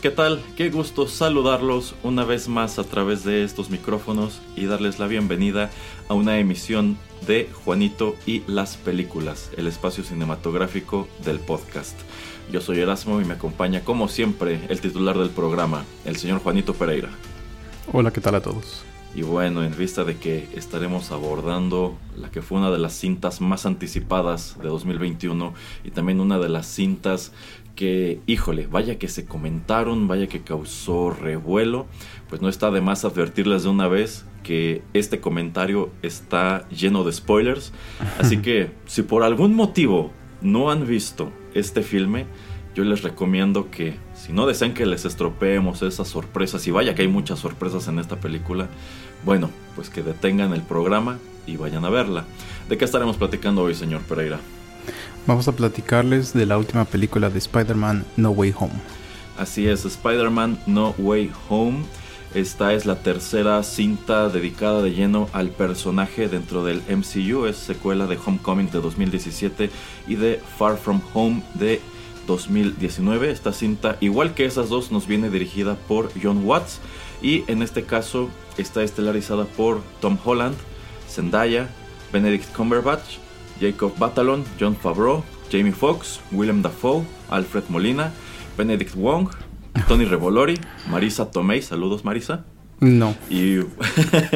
¿Qué tal? Qué gusto saludarlos una vez más a través de estos micrófonos y darles la bienvenida a una emisión de Juanito y las películas, el espacio cinematográfico del podcast. Yo soy Erasmo y me acompaña como siempre el titular del programa, el señor Juanito Pereira. Hola, ¿qué tal a todos? Y bueno, en vista de que estaremos abordando la que fue una de las cintas más anticipadas de 2021 y también una de las cintas que, híjole, vaya que se comentaron, vaya que causó revuelo, pues no está de más advertirles de una vez que este comentario está lleno de spoilers. Así que si por algún motivo no han visto este filme, yo les recomiendo que si no desean que les estropeemos esas sorpresas, y vaya que hay muchas sorpresas en esta película, bueno, pues que detengan el programa y vayan a verla. ¿De qué estaremos platicando hoy, señor Pereira? Vamos a platicarles de la última película de Spider-Man No Way Home. Así es, Spider-Man No Way Home. Esta es la tercera cinta dedicada de lleno al personaje dentro del MCU. Es secuela de Homecoming de 2017 y de Far From Home de 2019. Esta cinta, igual que esas dos, nos viene dirigida por John Watts. Y en este caso está estelarizada por Tom Holland, Zendaya, Benedict Cumberbatch, Jacob Batalon, John Favreau, Jamie Foxx, Willem Dafoe, Alfred Molina, Benedict Wong, Tony Revolori, Marisa Tomei, saludos Marisa. No. Y,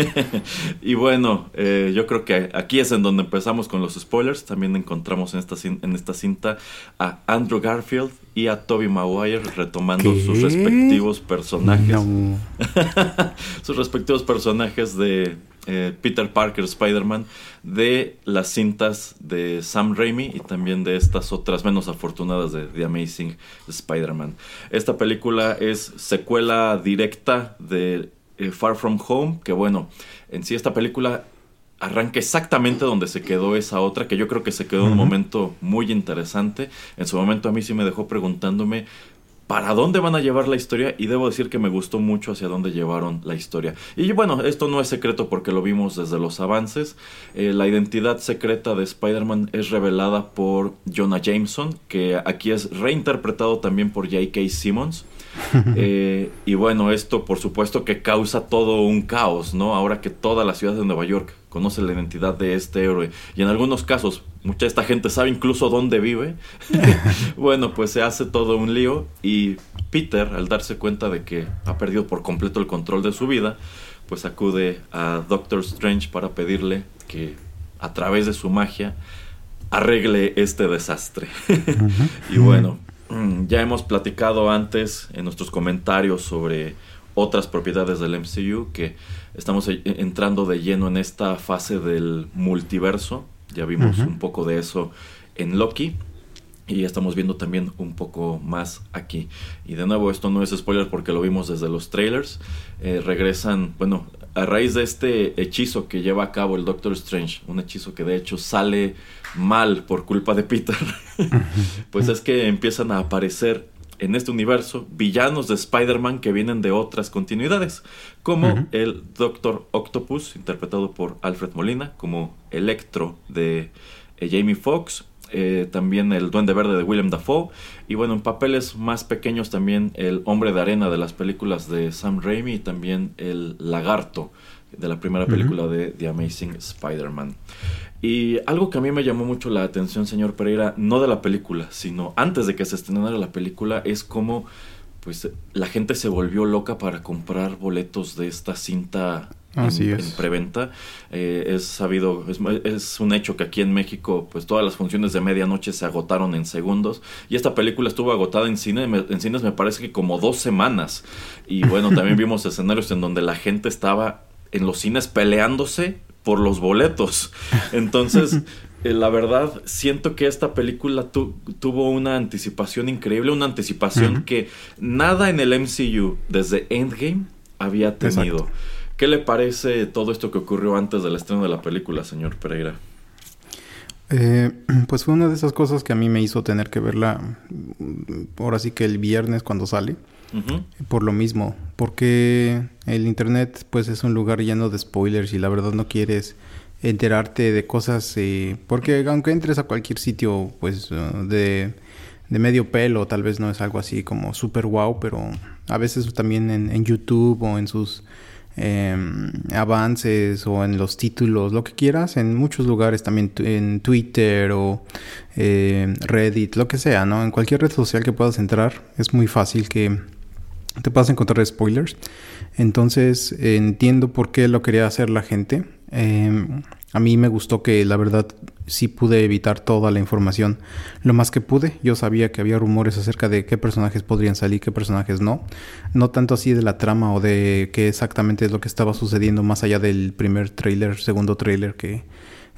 y bueno, eh, yo creo que aquí es en donde empezamos con los spoilers. También encontramos en esta, en esta cinta a Andrew Garfield y a Toby Maguire retomando ¿Qué? sus respectivos personajes. No. sus respectivos personajes de eh, Peter Parker, Spider-Man, de las cintas de Sam Raimi y también de estas otras menos afortunadas de The Amazing Spider-Man. Esta película es secuela directa de eh, Far From Home, que bueno, en sí esta película arranca exactamente donde se quedó esa otra, que yo creo que se quedó en un momento muy interesante. En su momento a mí sí me dejó preguntándome para dónde van a llevar la historia y debo decir que me gustó mucho hacia dónde llevaron la historia. Y bueno, esto no es secreto porque lo vimos desde los avances. Eh, la identidad secreta de Spider-Man es revelada por Jonah Jameson, que aquí es reinterpretado también por J.K. Simmons. Eh, y bueno, esto por supuesto que causa todo un caos, ¿no? Ahora que toda la ciudad de Nueva York conoce la identidad de este héroe. Y en algunos casos mucha de esta gente sabe incluso dónde vive, bueno, pues se hace todo un lío y Peter, al darse cuenta de que ha perdido por completo el control de su vida, pues acude a Doctor Strange para pedirle que a través de su magia arregle este desastre. y bueno, mm, ya hemos platicado antes en nuestros comentarios sobre otras propiedades del MCU que estamos e- entrando de lleno en esta fase del multiverso. Ya vimos un poco de eso en Loki. Y estamos viendo también un poco más aquí. Y de nuevo, esto no es spoiler porque lo vimos desde los trailers. Eh, regresan, bueno, a raíz de este hechizo que lleva a cabo el Doctor Strange, un hechizo que de hecho sale mal por culpa de Peter, pues es que empiezan a aparecer en este universo villanos de Spider-Man que vienen de otras continuidades, como el Doctor Octopus, interpretado por Alfred Molina, como Electro de eh, Jamie Foxx, eh, también el Duende Verde de William Dafoe, y bueno, en papeles más pequeños también el Hombre de Arena de las películas de Sam Raimi y también el Lagarto de la primera película de The Amazing Spider-Man. Y algo que a mí me llamó mucho la atención, señor Pereira, no de la película, sino antes de que se estrenara la película, es como pues la gente se volvió loca para comprar boletos de esta cinta en, preventa. Eh, es sabido, es, un hecho que aquí en México, pues todas las funciones de medianoche se agotaron en segundos. Y esta película estuvo agotada en cine, en cines me parece que como dos semanas. Y bueno, también vimos escenarios en donde la gente estaba en los cines peleándose por los boletos. Entonces, eh, la verdad, siento que esta película tuvo una anticipación increíble, una anticipación que nada en el MCU desde Endgame había tenido. ¿Qué le parece todo esto que ocurrió antes del estreno de la película, señor Pereira? Eh, pues fue una de esas cosas que a mí me hizo tener que verla mm, ahora sí que el viernes cuando sale. Por lo mismo, porque el internet pues es un lugar lleno de spoilers y la verdad no quieres enterarte de cosas, eh, porque aunque entres a cualquier sitio pues uh, de, de, medio pelo, tal vez no es algo así como super wow, pero a veces también en, YouTube o en sus em, avances o en los títulos, lo que quieras, en muchos lugares también en Twitter o eh, Reddit, lo que sea, ¿no? En cualquier red social que puedas entrar, es muy fácil que te vas a encontrar spoilers. Entonces entiendo por qué lo quería hacer la gente. Em, a mí me gustó que la verdad sí pude evitar toda la información lo más que pude. Yo sabía que había rumores acerca de qué personajes podrían salir, qué personajes no. No tanto así de la trama o de qué exactamente es lo que estaba sucediendo más allá del primer trailer, segundo trailer que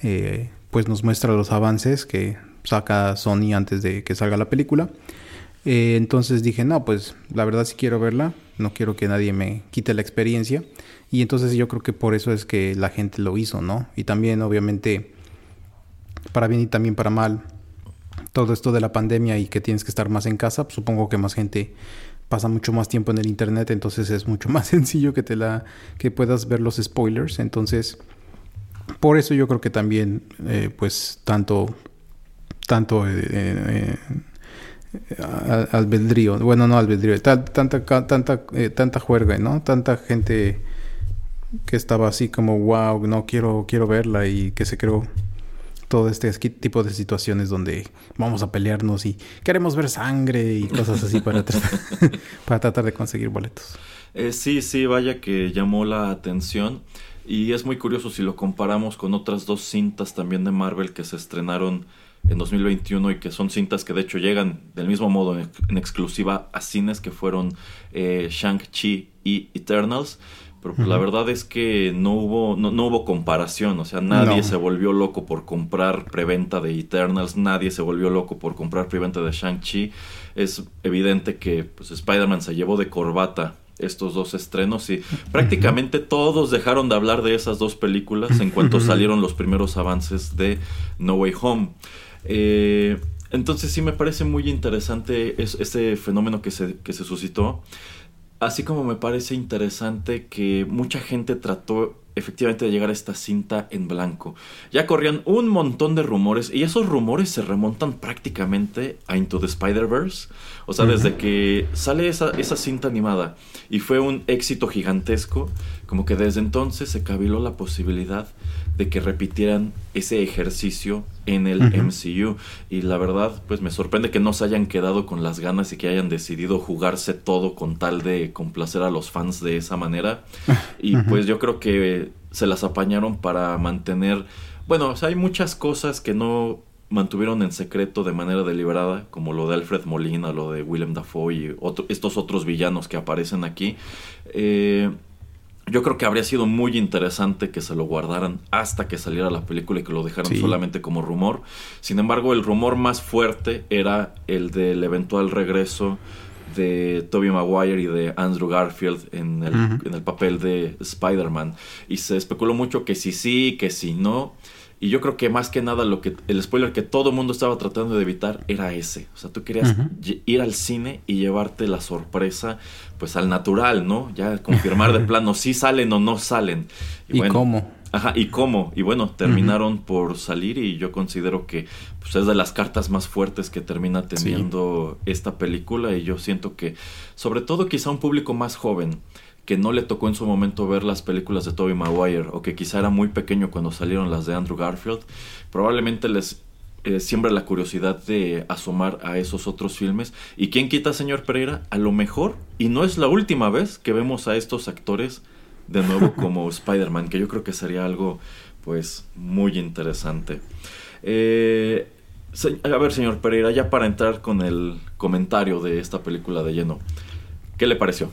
eh, pues nos muestra los avances que saca Sony antes de que salga la película. Eh, entonces dije, no, pues la verdad sí quiero verla, no quiero que nadie me quite la experiencia. Y entonces yo creo que por eso es que la gente lo hizo, ¿no? Y también, obviamente, para bien y también para mal, todo esto de la pandemia y que tienes que estar más en casa, pues, supongo que más gente pasa mucho más tiempo en el internet, entonces es mucho más sencillo que te la que puedas ver los spoilers. Entonces, por eso yo creo que también, eh, pues, tanto tanto eh, albedrío, bueno, no albedrío, tanta, tanta, eh, tanta juerga, ¿no? Tanta gente que estaba así como, wow, no quiero, quiero verla y que se creó todo este tipo de situaciones donde vamos a pelearnos y queremos ver sangre y cosas así para, tratar, para tratar de conseguir boletos. Eh, sí, sí, vaya que llamó la atención. Y es muy curioso si lo comparamos con otras dos cintas también de Marvel que se estrenaron en 2021 y que son cintas que de hecho llegan del mismo modo en, exclusiva a cines que fueron eh, Shang-Chi y Eternals. Pero pues, la verdad es que no hubo, no, hubo comparación, o sea, nadie se volvió loco por comprar preventa de Eternals, nadie se volvió loco por comprar preventa de Shang-Chi. Es evidente que pues, Spider-Man se llevó de corbata estos dos estrenos y prácticamente todos dejaron de hablar de esas dos películas en cuanto salieron los primeros avances de No Way Home. Eh, entonces sí me parece muy interesante ese fenómeno que se, que se suscitó. Así como me parece interesante que mucha gente trató efectivamente de llegar a esta cinta en blanco. Ya corrían un montón de rumores y esos rumores se remontan prácticamente a Into the Spider-Verse. O sea, desde que sale esa, esa cinta animada y fue un éxito gigantesco, como que desde entonces se cabiló la posibilidad de que repitieran ese ejercicio en el MCU. Y la verdad, pues me sorprende que no se hayan quedado con las ganas y que hayan decidido jugarse todo con tal de complacer a los fans de esa manera. Y pues yo creo que se las apañaron para mantener... Bueno, o sea, hay muchas cosas que no mantuvieron en secreto de manera deliberada, como lo de Alfred Molina, lo de Willem Dafoe y estos otros villanos que aparecen aquí. Eh, yo creo que habría sido muy interesante que se lo guardaran hasta que saliera la película y que lo dejaran solamente como rumor. Sin embargo, el rumor más fuerte era el del eventual regreso de Tobey Maguire y de Andrew Garfield en el, en el papel de Spider-Man. Y se especuló mucho que si sí, que si no. Y yo creo que más que nada lo que el spoiler que todo mundo estaba tratando de evitar era ese. O sea, tú querías ir al cine y llevarte la sorpresa pues al natural, ¿no? Ya confirmar de plano si salen o no salen. ¿Y, cómo? Ajá, y cómo. Y bueno, terminaron por salir y yo considero que pues, es de las cartas más fuertes que termina teniendo esta película y yo siento que sobre todo quizá un público más joven que no le tocó en su momento ver las películas de Tobey Maguire o que quizá era muy pequeño cuando salieron las de Andrew Garfield, probablemente les eh, siembra la curiosidad de asomar a esos otros filmes. ¿Y quién quita, señor Pereira? A lo mejor, y no es la última vez que vemos a estos actores de nuevo como Spider-Man, que yo creo que sería algo pues muy interesante. Eh, a ver, señor Pereira, ya para entrar con el comentario de esta película de lleno, ¿qué le pareció?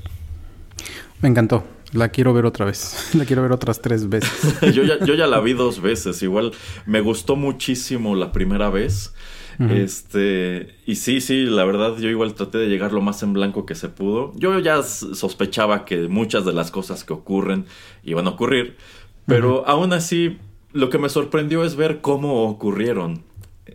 Me encantó. La quiero ver otra vez. La quiero ver otras tres veces. yo, ya, yo ya la vi dos veces. Igual me gustó muchísimo la primera vez. Este, y sí, sí, la verdad, yo igual traté de llegar lo más en blanco que se pudo. Yo ya sospechaba que muchas de las cosas que ocurren iban a ocurrir, pero aún así, lo que me sorprendió es ver cómo ocurrieron.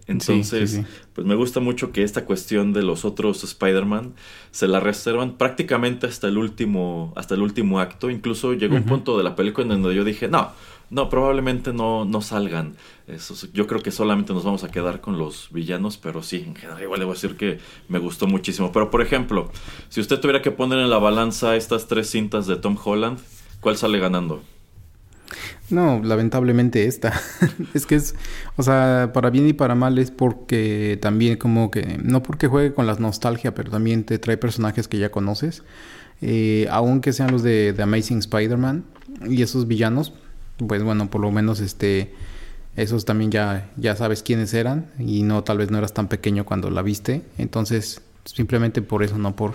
Entonces, pues me gusta mucho que esta cuestión de los otros Spider-Man se la reservan prácticamente hasta el último, hasta el último acto. Incluso llegó un punto de la película en donde yo dije, no, no, probablemente no, no salgan. Eso, yo creo que solamente nos vamos a quedar con los villanos, pero sí, en general igual debo decir que me gustó muchísimo. Pero por ejemplo, si usted tuviera que poner en la balanza estas tres cintas de Tom Holland, ¿cuál sale ganando? No, lamentablemente esta. es que es, o sea, para bien y para mal es porque también como que, no porque juegue con la nostalgia, pero también te trae personajes que ya conoces. Eh, aunque sean los de, The Amazing Spider-Man y esos villanos, pues bueno, por lo menos este, esos también ya, ya sabes quiénes eran y no, tal vez no eras tan pequeño cuando la viste. Entonces, simplemente por eso, no por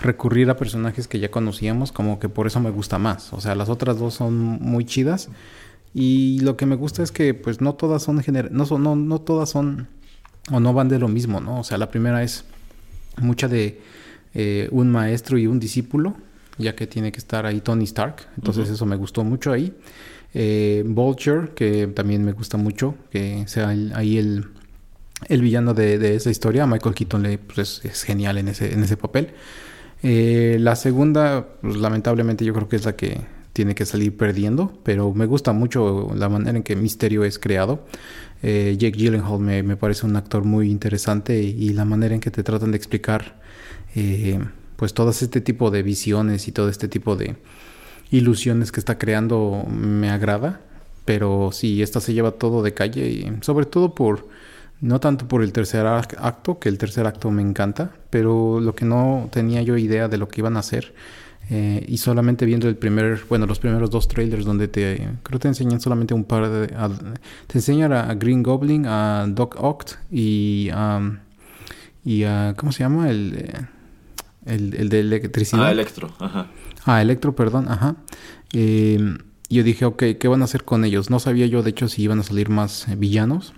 recurrir a personajes que ya conocíamos, como que por eso me gusta más. O sea, las otras dos son muy chidas. Y lo que me gusta es que pues no todas son no son, no, no todas son o no van de lo mismo, ¿no? O sea, la primera es mucha de eh, un maestro y un discípulo, ya que tiene que estar ahí Tony Stark. Entonces eso me gustó mucho ahí. Eh, Vulture, que también me gusta mucho, que sea ahí el, el villano de, esa historia. Michael Keaton le, pues, es, genial en ese, en ese papel. Eh, la segunda, pues, lamentablemente yo creo que es la que tiene que salir perdiendo, pero me gusta mucho la manera en que Misterio es creado. Eh, Jake Gyllenhaal me, parece un actor muy interesante y, la manera en que te tratan de explicar eh, pues todo este tipo de visiones y todo este tipo de ilusiones que está creando me agrada, pero sí, esta se lleva todo de calle y sobre todo por no tanto por el tercer acto, que el tercer acto me encanta, pero lo que no tenía yo idea de lo que iban a hacer. Eh, y solamente viendo el primer, bueno, los primeros dos trailers donde te, creo te enseñan solamente un par de, te enseñan a, Green Goblin, a Doc Oct y a, y a, ¿cómo se llama? El, el, el de electricidad. Ah, Electro, ajá. Ah, Electro, perdón, ajá. Eh, yo dije, ok, ¿qué van a hacer con ellos? No sabía yo, de hecho, si iban a salir más villanos.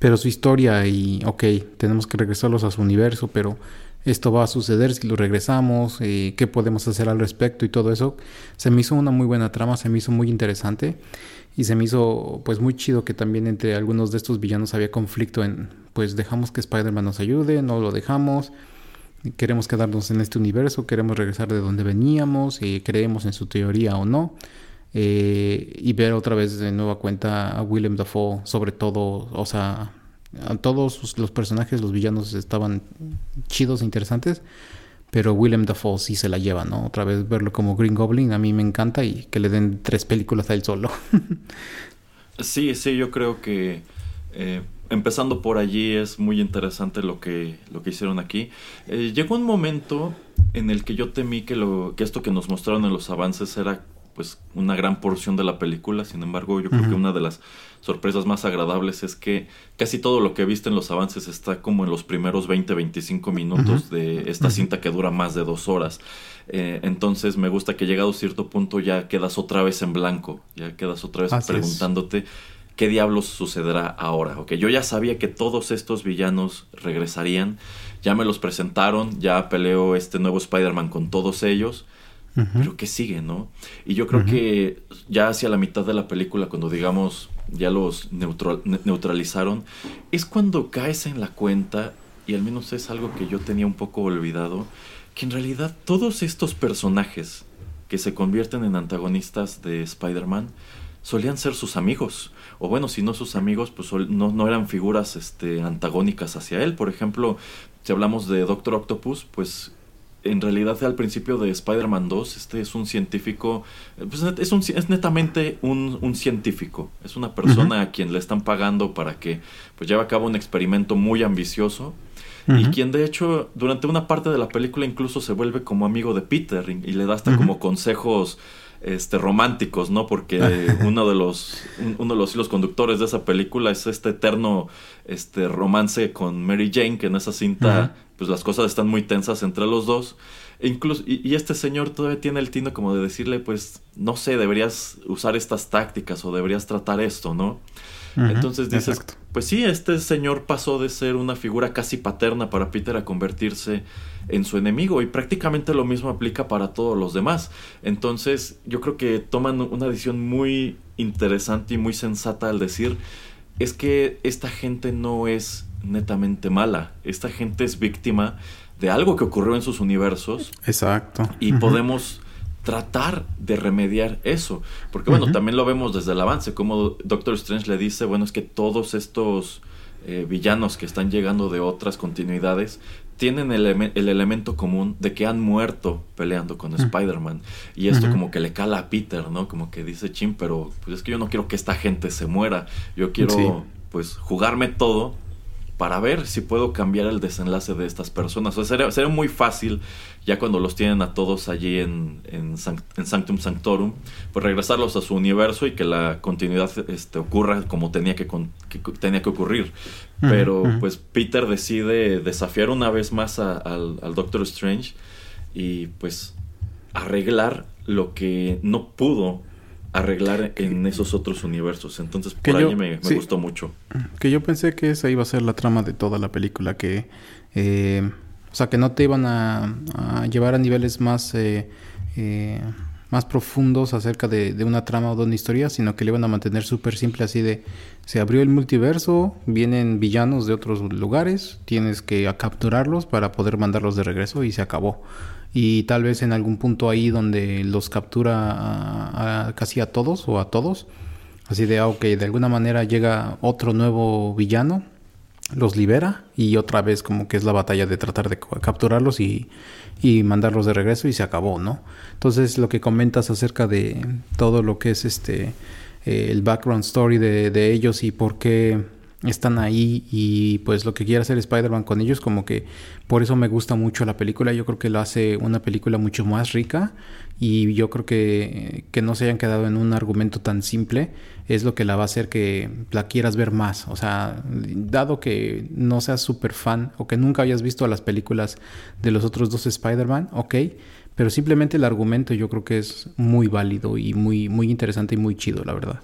Pero su historia y, ok, tenemos que regresarlos a su universo, pero esto va a suceder si lo regresamos, eh, qué podemos hacer al respecto y todo eso. Se me hizo una muy buena trama, se me hizo muy interesante y se me hizo pues muy chido que también entre algunos de estos villanos había conflicto en pues dejamos que Spider-Man nos ayude, no lo dejamos, queremos quedarnos en este universo, queremos regresar de donde veníamos, eh, creemos en su teoría o no. Eh, y ver otra vez de nueva cuenta a Willem Dafoe, sobre todo, o sea, a todos los personajes, los villanos estaban chidos e interesantes, pero Willem Dafoe sí se la lleva, ¿no? Otra vez verlo como Green Goblin a mí me encanta y que le den tres películas a él solo. sí, sí, yo creo que eh, empezando por allí es muy interesante lo que, lo que hicieron aquí. Eh, llegó un momento en el que yo temí que, lo, que esto que nos mostraron en los avances era pues una gran porción de la película. Sin embargo, yo creo que una de las sorpresas más agradables es que casi todo lo que viste en los avances está como en los primeros 20-25 minutos de esta cinta que dura más de dos horas. Eh, entonces me gusta que llegado a cierto punto ya quedas otra vez en blanco, ya quedas otra vez preguntándote ¿qué diablos sucederá ahora? Ok, yo ya sabía que todos estos villanos regresarían, ya me los presentaron, ya peleó este nuevo Spider-Man con todos ellos, pero ¿qué sigue, no? Y yo creo que ya hacia la mitad de la película, cuando digamos ya los neutralizaron, es cuando caes en la cuenta, y al menos es algo que yo tenía un poco olvidado, que en realidad todos estos personajes que se convierten en antagonistas de Spider-Man solían ser sus amigos. O bueno, si no sus amigos, pues no, no eran figuras este, antagónicas hacia él. Por ejemplo, si hablamos de Doctor Octopus, pues en realidad al principio de Spider-Man 2, este es un científico, pues es, un, es netamente un, un, científico, es una persona a quien le están pagando para que pues lleve a cabo un experimento muy ambicioso. Y quien de hecho durante una parte de la película incluso se vuelve como amigo de Peter y, le da hasta como consejos este románticos, ¿no? Porque uno de los uno de los hilos conductores de esa película es este eterno este romance con Mary Jane, que en esa cinta pues las cosas están muy tensas entre los dos. E incluso, y, este señor todavía tiene el tino como de decirle, pues, no sé, deberías usar estas tácticas o deberías tratar esto, ¿no? Entonces dices, pues sí, este señor pasó de ser una figura casi paterna para Peter a convertirse en su enemigo y prácticamente lo mismo aplica para todos los demás. Entonces yo creo que toman una decisión muy interesante y muy sensata al decir, es que esta gente no es netamente mala. Esta gente es víctima de algo que ocurrió en sus universos. Exacto. Y podemos tratar de remediar eso. Porque bueno, también lo vemos desde el avance, como Doctor Strange le dice, bueno, es que todos estos eh, villanos que están llegando de otras continuidades tienen el, el, elemento común de que han muerto peleando con Spider-Man. Y esto como que le cala a Peter, ¿no? Como que dice, chin, pero pues es que yo no quiero que esta gente se muera. Yo quiero, pues, jugarme todo para ver si puedo cambiar el desenlace de estas personas. O sea, sería, muy fácil, ya cuando los tienen a todos allí en, en, Sanctum Sanctorum, pues regresarlos a su universo y que la continuidad este, ocurra como tenía que, tenía que ocurrir. Pero pues Peter decide desafiar una vez más al, al Doctor Strange y pues arreglar lo que no pudo arreglar en esos otros universos. Entonces, por ahí me, gustó mucho. Que yo pensé que esa iba a ser la trama de toda la película, que... Eh, o sea, que no te iban a, llevar a niveles más... Eh, eh, más profundos acerca de, de, una trama o de una historia, sino que le iban a mantener súper simple así de se abrió el multiverso, vienen villanos de otros lugares, tienes que capturarlos para poder mandarlos de regreso y se acabó y tal vez en algún punto ahí donde los captura casi a todos o a todos. Así de, ah, de alguna manera llega otro nuevo villano, los libera y otra vez como que es la batalla de tratar de capturarlos y, y mandarlos de regreso y se acabó, ¿no? Entonces lo que comentas acerca de todo lo que es este, eh, el background story de, de ellos y por qué están ahí y pues lo que quiere hacer Spider-Man con ellos como que por eso me gusta mucho la película. Yo creo que lo hace una película mucho más rica y yo creo que que no se hayan quedado en un argumento tan simple es lo que la va a hacer que la quieras ver más. O sea dado que no seas súper fan o que nunca hayas visto las películas de los otros dos Spider-Man ok pero simplemente el argumento yo creo que es muy válido y muy muy interesante y muy chido la verdad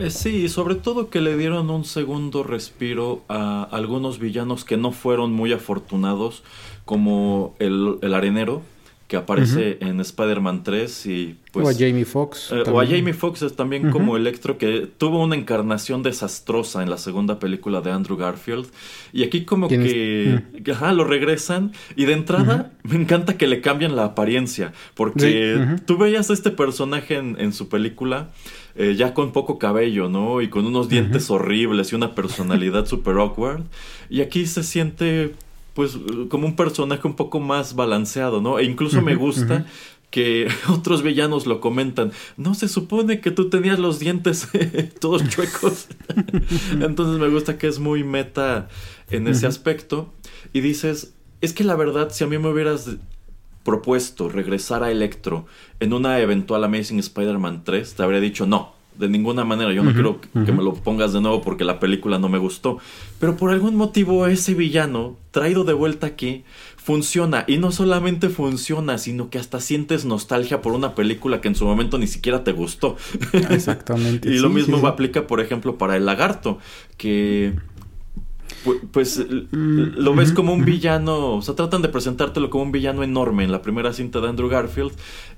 eh, sí, sobre todo que le dieron un segundo respiro a algunos villanos que no fueron muy afortunados, como el, el arenero, que aparece en Spider-Man 3 y pues... O a Jamie Foxx. Eh, o a Jamie Foxx es también como Electro, que tuvo una encarnación desastrosa en la segunda película de Andrew Garfield. Y aquí como que... Ajá, lo regresan. Y de entrada me encanta que le cambian la apariencia. Porque tú veías a este personaje en, en su película eh, ya con poco cabello, ¿no? Y con unos dientes horribles y una personalidad super awkward. Y aquí se siente, pues, como un personaje un poco más balanceado, ¿no? E incluso me gusta que otros villanos lo comentan. No se supone que tú tenías los dientes todos chuecos. Entonces me gusta que es muy meta en ese aspecto. Y dices, es que la verdad, si a mí me hubieras propuesto regresar a Electro en una eventual Amazing Spider-Man 3, te habría dicho no. De ninguna manera, yo no quiero que me lo pongas de nuevo porque la película no me gustó. Pero por algún motivo ese villano, traído de vuelta aquí, funciona. Y no solamente funciona, sino que hasta sientes nostalgia por una película que en su momento ni siquiera te gustó. Exactamente. y lo mismo aplica, por ejemplo, para el lagarto, que pues mm, lo ves como un villano, o sea, tratan de presentártelo como un villano enorme en la primera cinta de Andrew Garfield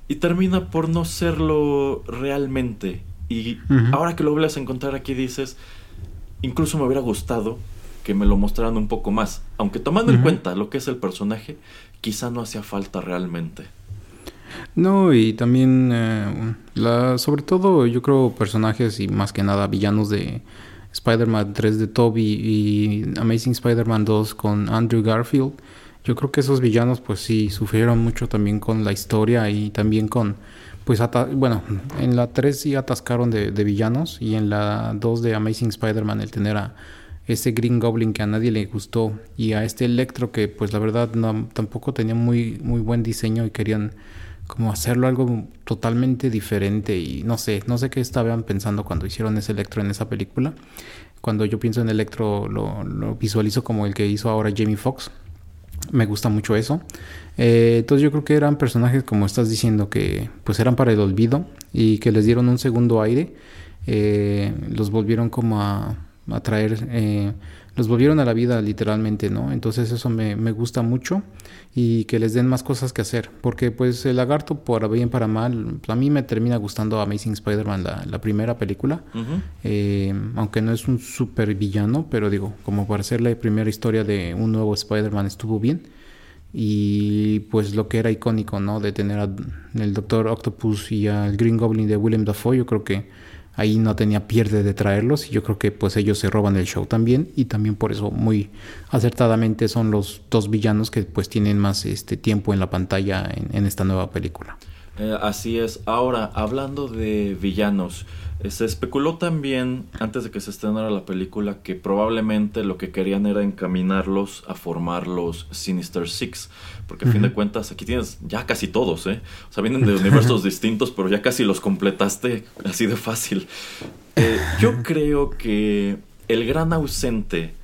y termina por no serlo realmente. Y ahora que lo vuelves a encontrar aquí dices, incluso me hubiera gustado que me lo mostraran un poco más, aunque tomando en cuenta lo que es el personaje, quizá no hacía falta realmente. No, y también, eh, la, sobre todo yo creo personajes y más que nada villanos de Spider-Man 3 de Toby y Amazing Spider-Man 2 con Andrew Garfield. Yo creo que esos villanos pues sí sufrieron mucho también con la historia y también con pues bueno, en la 3 sí atascaron de, villanos y en la 2 de Amazing Spider-Man el tener a ese Green Goblin que a nadie le gustó y a este Electro que pues la verdad no, tampoco tenía muy, muy buen diseño y querían como hacerlo algo totalmente diferente y no sé, no sé qué estaban pensando cuando hicieron ese Electro en esa película. Cuando yo pienso en Electro lo, lo visualizo como el que hizo ahora Jamie Foxx. Me gusta mucho eso. Eh, entonces yo creo que eran personajes como estás diciendo que pues eran para el olvido y que les dieron un segundo aire. Eh, los volvieron como a, traer, eh, los volvieron a la vida literalmente, ¿no? Entonces eso me, me, gusta mucho y que les den más cosas que hacer, porque pues el lagarto, por bien para mal, pues, a mí me termina gustando Amazing Spider-Man, la, la, primera película, aunque no es un super villano, pero digo, como para ser la primera historia de un nuevo Spider-Man estuvo bien y pues lo que era icónico, ¿no? De tener al Doctor Octopus y al Green Goblin de William Dafoe, yo creo que ahí no tenía pierde de traerlos y yo creo que pues ellos se roban el show también y también por eso muy acertadamente son los dos villanos que pues tienen más este tiempo en la pantalla en, esta nueva película. Eh, así es. Ahora, hablando de villanos, eh, se especuló también, antes de que se estrenara la película, que probablemente lo que querían era encaminarlos a formar los Sinister Six. Porque a fin de cuentas, aquí tienes ya casi todos, ¿eh? O sea, vienen de universos distintos, pero ya casi los completaste así de fácil. Eh, yo creo que el gran ausente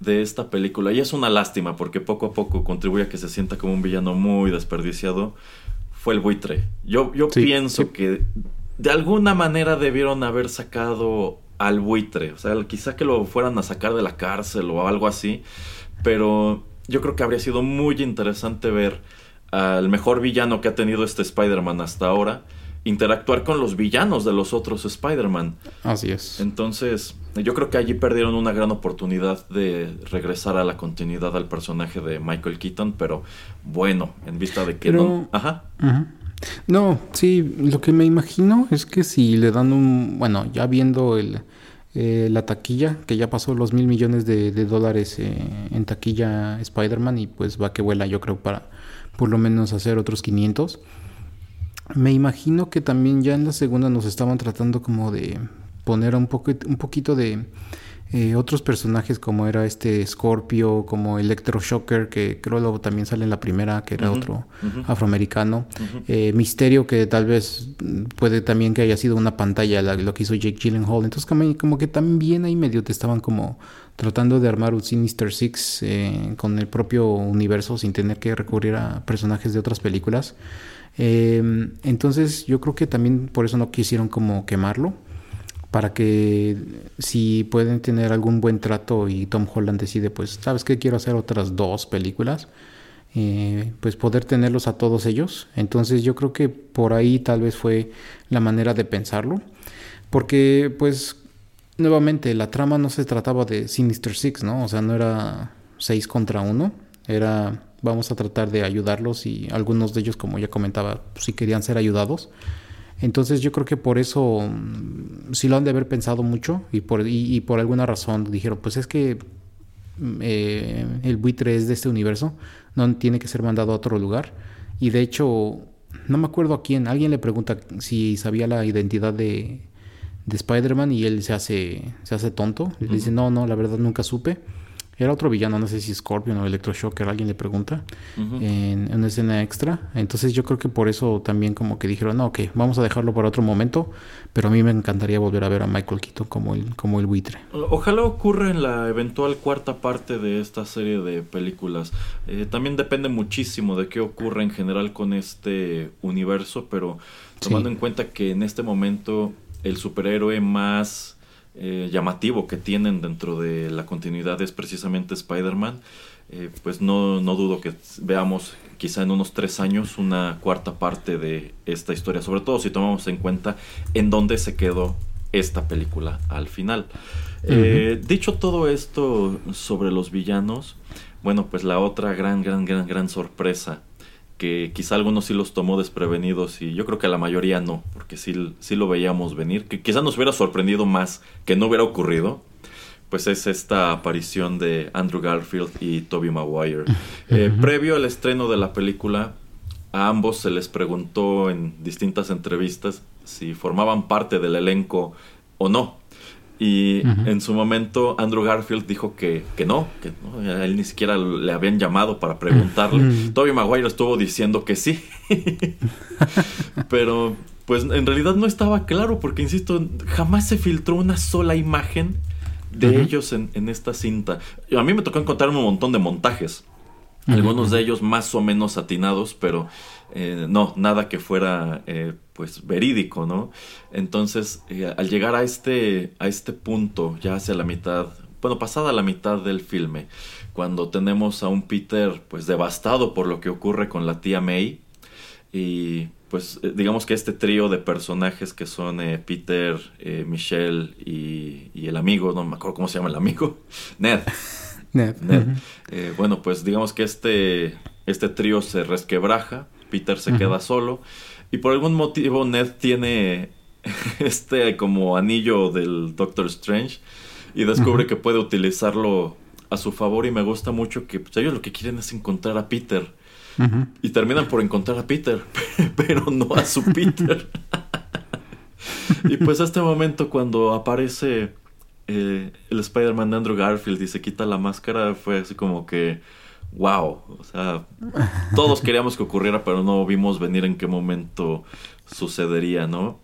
de esta película, y es una lástima porque poco a poco contribuye a que se sienta como un villano muy desperdiciado, fue el buitre. Yo, yo pienso que de alguna manera debieron haber sacado al buitre. O sea, quizá que lo fueran a sacar de la cárcel o algo así. Pero yo creo que habría sido muy interesante ver al mejor villano que ha tenido este Spider-Man hasta ahora interactuar con los villanos de los otros Spider-Man. Así es. Entonces, yo creo que allí perdieron una gran oportunidad de regresar a la continuidad al personaje de Michael Keaton, pero bueno, en vista de que no... Ajá. No, sí, lo que me imagino es que si le dan un, bueno, ya viendo el, eh, la taquilla, que ya pasó los mil millones de, dólares eh, en taquilla Spider-Man y pues va que vuela yo creo para por lo menos hacer otros 500. Me imagino que también ya en la segunda nos estaban tratando como de poner un, poco, un poquito de eh, otros personajes como era este Scorpio, como Electroshocker, que creo luego también sale en la primera, que era otro afroamericano. Eh, Misterio, que tal vez puede también que haya sido una pantalla lo que hizo Jake Gyllenhaal. Entonces como, que también ahí medio te estaban como tratando de armar un Sinister Six eh, con el propio universo sin tener que recurrir a personajes de otras películas. Entonces yo creo que también por eso no quisieron como quemarlo para que si pueden tener algún buen trato y Tom Holland decide, pues, ¿sabes qué? Quiero hacer otras dos películas, eh, pues poder tenerlos a todos ellos. Entonces yo creo que por ahí tal vez fue la manera de pensarlo, porque pues nuevamente la trama no se trataba de Sinister Six, ¿no? O sea, no era seis contra uno, era vamos a tratar de ayudarlos y algunos de ellos, como ya comentaba, si querían ser ayudados. Entonces yo creo que por eso mm, sí lo han de haber pensado mucho y por, y, por alguna razón dijeron, pues es que mm, eh, el buitre es de este universo, no tiene que ser mandado a otro lugar. Y de hecho, no me acuerdo a quién, alguien le pregunta si sabía la identidad de, de Spider-Man y él se hace, se hace tonto. Le dice, no, no, la verdad nunca supe. Era otro villano, no sé si Scorpion o Electroshocker, alguien le pregunta, en, una escena extra. Entonces yo creo que por eso también como que dijeron, no, ok, vamos a dejarlo para otro momento, pero a mí me encantaría volver a ver a Michael Keaton como el, como el buitre. Ojalá ocurra en la eventual cuarta parte de esta serie de películas. Eh, también depende muchísimo de qué ocurra en general con este universo, pero tomando en cuenta que en este momento el superhéroe más eh, llamativo que tienen dentro de la continuidad es precisamente Spider-Man. Eh, pues no, no dudo que veamos quizá en unos tres años una cuarta parte de esta historia, sobre todo si tomamos en cuenta en dónde se quedó esta película al final. Eh, dicho todo esto sobre los villanos, bueno, pues la otra gran, gran, gran, gran sorpresa que quizá algunos sí los tomó desprevenidos y yo creo que la mayoría no, porque sí, sí lo veíamos venir, que quizá nos hubiera sorprendido más que no hubiera ocurrido, pues es esta aparición de Andrew Garfield y Toby Maguire. Eh, previo al estreno de la película, a ambos se les preguntó en distintas entrevistas si formaban parte del elenco o no. Y en su momento Andrew Garfield dijo que, que no, que a él ni siquiera le habían llamado para preguntarle. Toby Maguire estuvo diciendo que sí. Pero pues en realidad no estaba claro porque, insisto, jamás se filtró una sola imagen de ellos en, en, esta cinta. A mí me tocó encontrar un montón de montajes. Algunos de ellos más o menos atinados, pero eh, no, nada que fuera eh, pues verídico, ¿no? Entonces, eh, al llegar a este, a este punto, ya hacia la mitad, bueno, pasada la mitad del filme, cuando tenemos a un Peter pues devastado por lo que ocurre con la tía May, y pues digamos que este trío de personajes que son Peter, Michelle y, y, el amigo, no me acuerdo cómo se llama el amigo, Ned. Ned. bueno, pues digamos que este, este trío se resquebraja Peter se queda solo. Y por algún motivo Ned tiene este como anillo del Doctor Strange y descubre que puede utilizarlo a su favor y me gusta mucho que pues, ellos lo que quieren es encontrar a Peter. Y terminan por encontrar a Peter, pero no a su Peter. y pues este momento cuando aparece eh, el Spider-Man de Andrew Garfield y se quita la máscara fue así como que wow, o sea, todos queríamos que ocurriera, pero no vimos venir en qué momento sucedería, ¿no?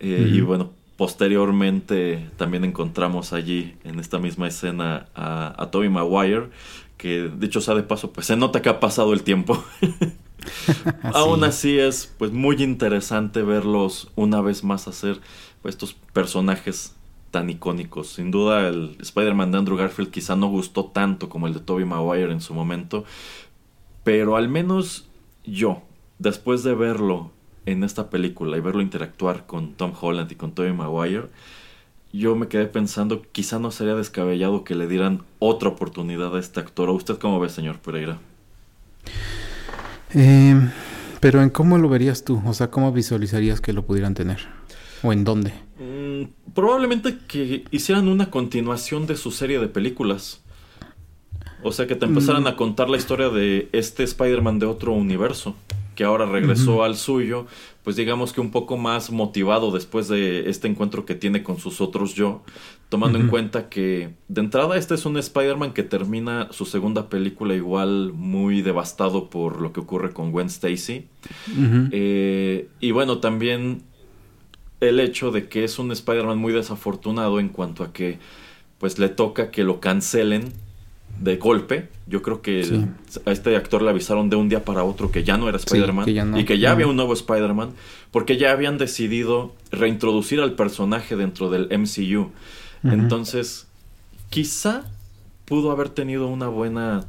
Eh, y bueno, posteriormente también encontramos allí, en esta misma escena, a, a Tobey Maguire, que dicho sea de paso, pues se nota que ha pasado el tiempo. Aún así es pues muy interesante verlos una vez más hacer pues, estos personajes tan icónicos. Sin duda el Spider-Man de Andrew Garfield quizá no gustó tanto como el de Tobey Maguire en su momento, pero al menos yo, después de verlo en esta película y verlo interactuar con Tom Holland y con Tobey Maguire, yo me quedé pensando, quizá no sería descabellado que le dieran otra oportunidad a este actor. ¿O usted cómo ve, señor Pereira? Eh, pero en cómo lo verías tú, o sea, cómo visualizarías que lo pudieran tener, o en dónde. Probablemente que hicieran una continuación de su serie de películas. O sea, que te empezaran mm. a contar la historia de este Spider-Man de otro universo, que ahora regresó al suyo, pues digamos que un poco más motivado después de este encuentro que tiene con sus otros yo, tomando en cuenta que de entrada este es un Spider-Man que termina su segunda película igual muy devastado por lo que ocurre con Gwen Stacy. Eh, y bueno, también el hecho de que es un Spider-Man muy desafortunado en cuanto a que pues le toca que lo cancelen de golpe. Yo creo que a este actor le avisaron de un día para otro que ya no era Spider-Man y que ya había un nuevo Spider-Man porque ya habían decidido reintroducir al personaje dentro del MCU. Entonces, quizá pudo haber tenido una buena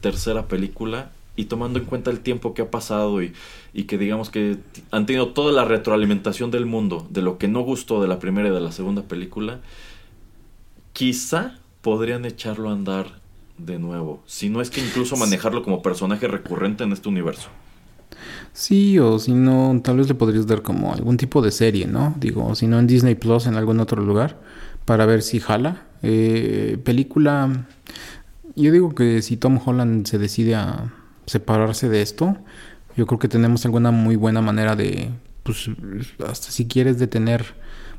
tercera película y tomando en cuenta el tiempo que ha pasado y, y, que digamos que han tenido toda la retroalimentación del mundo de lo que no gustó de la primera y de la segunda película, quizá podrían echarlo a andar de nuevo, si no es que incluso manejarlo como personaje recurrente en este universo. Sí, o si no, tal vez le podrías dar como algún tipo de serie, ¿no? Digo, si no en Disney Plus, en algún otro lugar, para ver si jala. Eh, película, yo digo que si Tom Holland se decide a separarse de esto, yo creo que tenemos alguna muy buena manera de, pues, hasta si quieres de tener,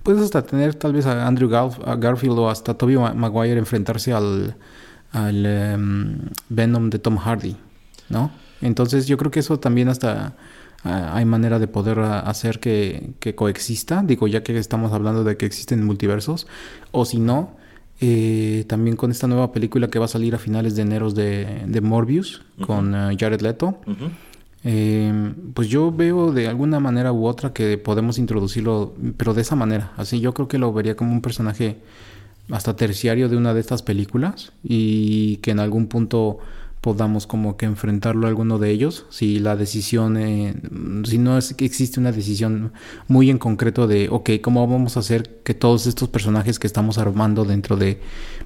puedes hasta tener tal vez a Andrew Garfield o hasta Tobey Maguire enfrentarse al, al em, Venom de Tom Hardy, ¿no? Entonces yo creo que eso también hasta ah, hay manera de poder ah, hacer que, coexista, digo ya que estamos hablando de que existen multiversos, o si no, eh, también con esta nueva película que va a salir a finales de enero de, de Morbius con ah, Jared Leto. Em, pues yo veo de alguna manera u otra que podemos introducirlo, pero de esa manera. Así yo creo que lo vería como un personaje hasta terciario de una de estas películas y que en algún punto podamos como que enfrentarlo a alguno de ellos si la decisión eh, si no es que existe una decisión muy en concreto de ok cómo vamos a hacer que todos estos personajes que estamos armando dentro de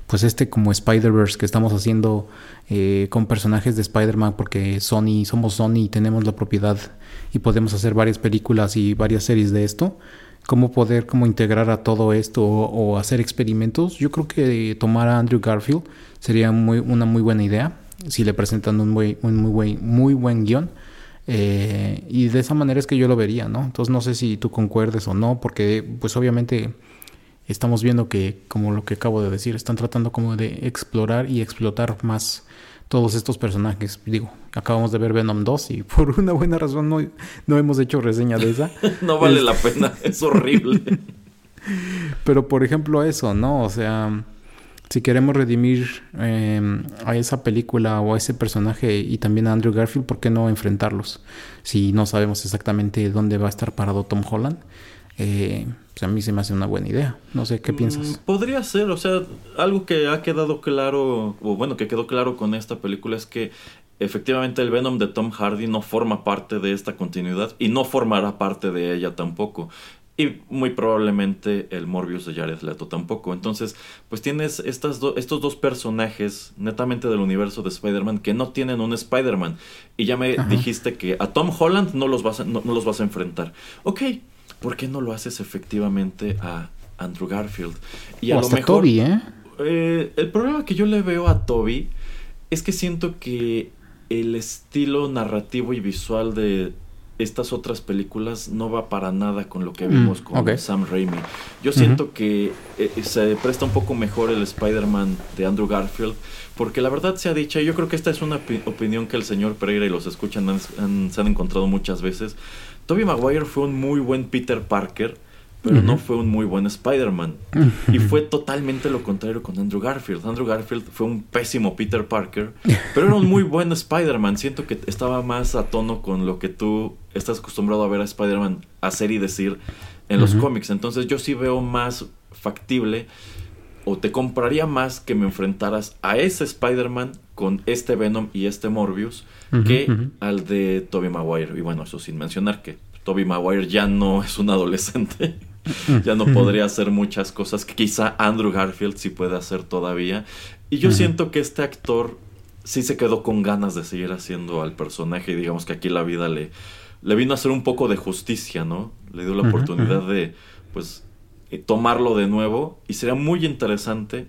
pues este como Spider-Verse que estamos haciendo eh, con personajes de Spider-Man porque Sony somos Sony y tenemos la propiedad y podemos hacer varias películas y varias series de esto cómo poder como integrar a todo esto o, hacer experimentos. Yo creo que tomar a Andrew Garfield sería muy, una muy buena idea si le presentan un muy, un muy, buen, muy buen guion. Eh, y de esa manera es que yo lo vería, ¿no? Entonces no sé si tú concuerdes o no, porque pues obviamente estamos viendo que, como lo que acabo de decir, están tratando como de explorar y explotar más todos estos personajes. Digo, acabamos de ver Venom 2 y por una buena razón no, no hemos hecho reseña de esa. no vale la pena, es horrible. Pero por ejemplo eso, ¿no? O sea, si queremos redimir em, a esa película o a ese personaje y también a Andrew Garfield, ¿por qué no enfrentarlos? Si no sabemos exactamente dónde va a estar parado Tom Holland. Eh, pues a mí se me hace una buena idea. No sé, ¿qué piensas? Mm, podría ser, o sea, algo que ha quedado claro, o bueno, que quedó claro con esta película es que efectivamente el Venom de Tom Hardy no forma parte de esta continuidad y no formará parte de ella tampoco. Y muy probablemente el Morbius de Jared Leto tampoco. Entonces, pues tienes estas estos dos personajes netamente del universo de Spider-Man que no tienen un Spider-Man. Y ya me dijiste que a Tom Holland no los vas a, no los vas a enfrentar. Ok, ¿por qué no lo haces efectivamente a Andrew Garfield? Y a lo mejor, Toby, ¿eh? ¿eh? El problema que yo le veo a Toby es que siento que el estilo narrativo y visual de estas otras películas no va para nada con lo que mm, vimos con Sam Raimi. Yo siento que eh, se presta un poco mejor el Spider-Man de Andrew Garfield, porque la verdad se ha dicho, y yo creo que esta es una opinión que el señor Pereira y los escuchan se han encontrado muchas veces, Tobey Maguire fue un muy buen Peter Parker, pero no fue un muy buen Spider-Man. Y fue totalmente lo contrario con Andrew Garfield. Andrew Garfield fue un pésimo Peter Parker, pero era un muy buen Spider-Man. Siento que estaba más a tono con lo que tú estás acostumbrado a ver a Spider-Man hacer y decir en los cómics. Entonces yo sí veo más factible o te compraría más que me enfrentaras a ese Spider-Man con este Venom y este Morbius que al de Tobey Maguire. Y bueno, eso sin mencionar que Tobey Maguire ya no es un adolescente. ya no podría hacer muchas cosas que quizá Andrew Garfield sí puede hacer todavía. Y yo siento que este actor sí se quedó con ganas de seguir haciendo al personaje y digamos que aquí la vida le, le vino a hacer un poco de justicia, ¿no? Le dio la oportunidad de, pues, eh, tomarlo de nuevo y sería muy interesante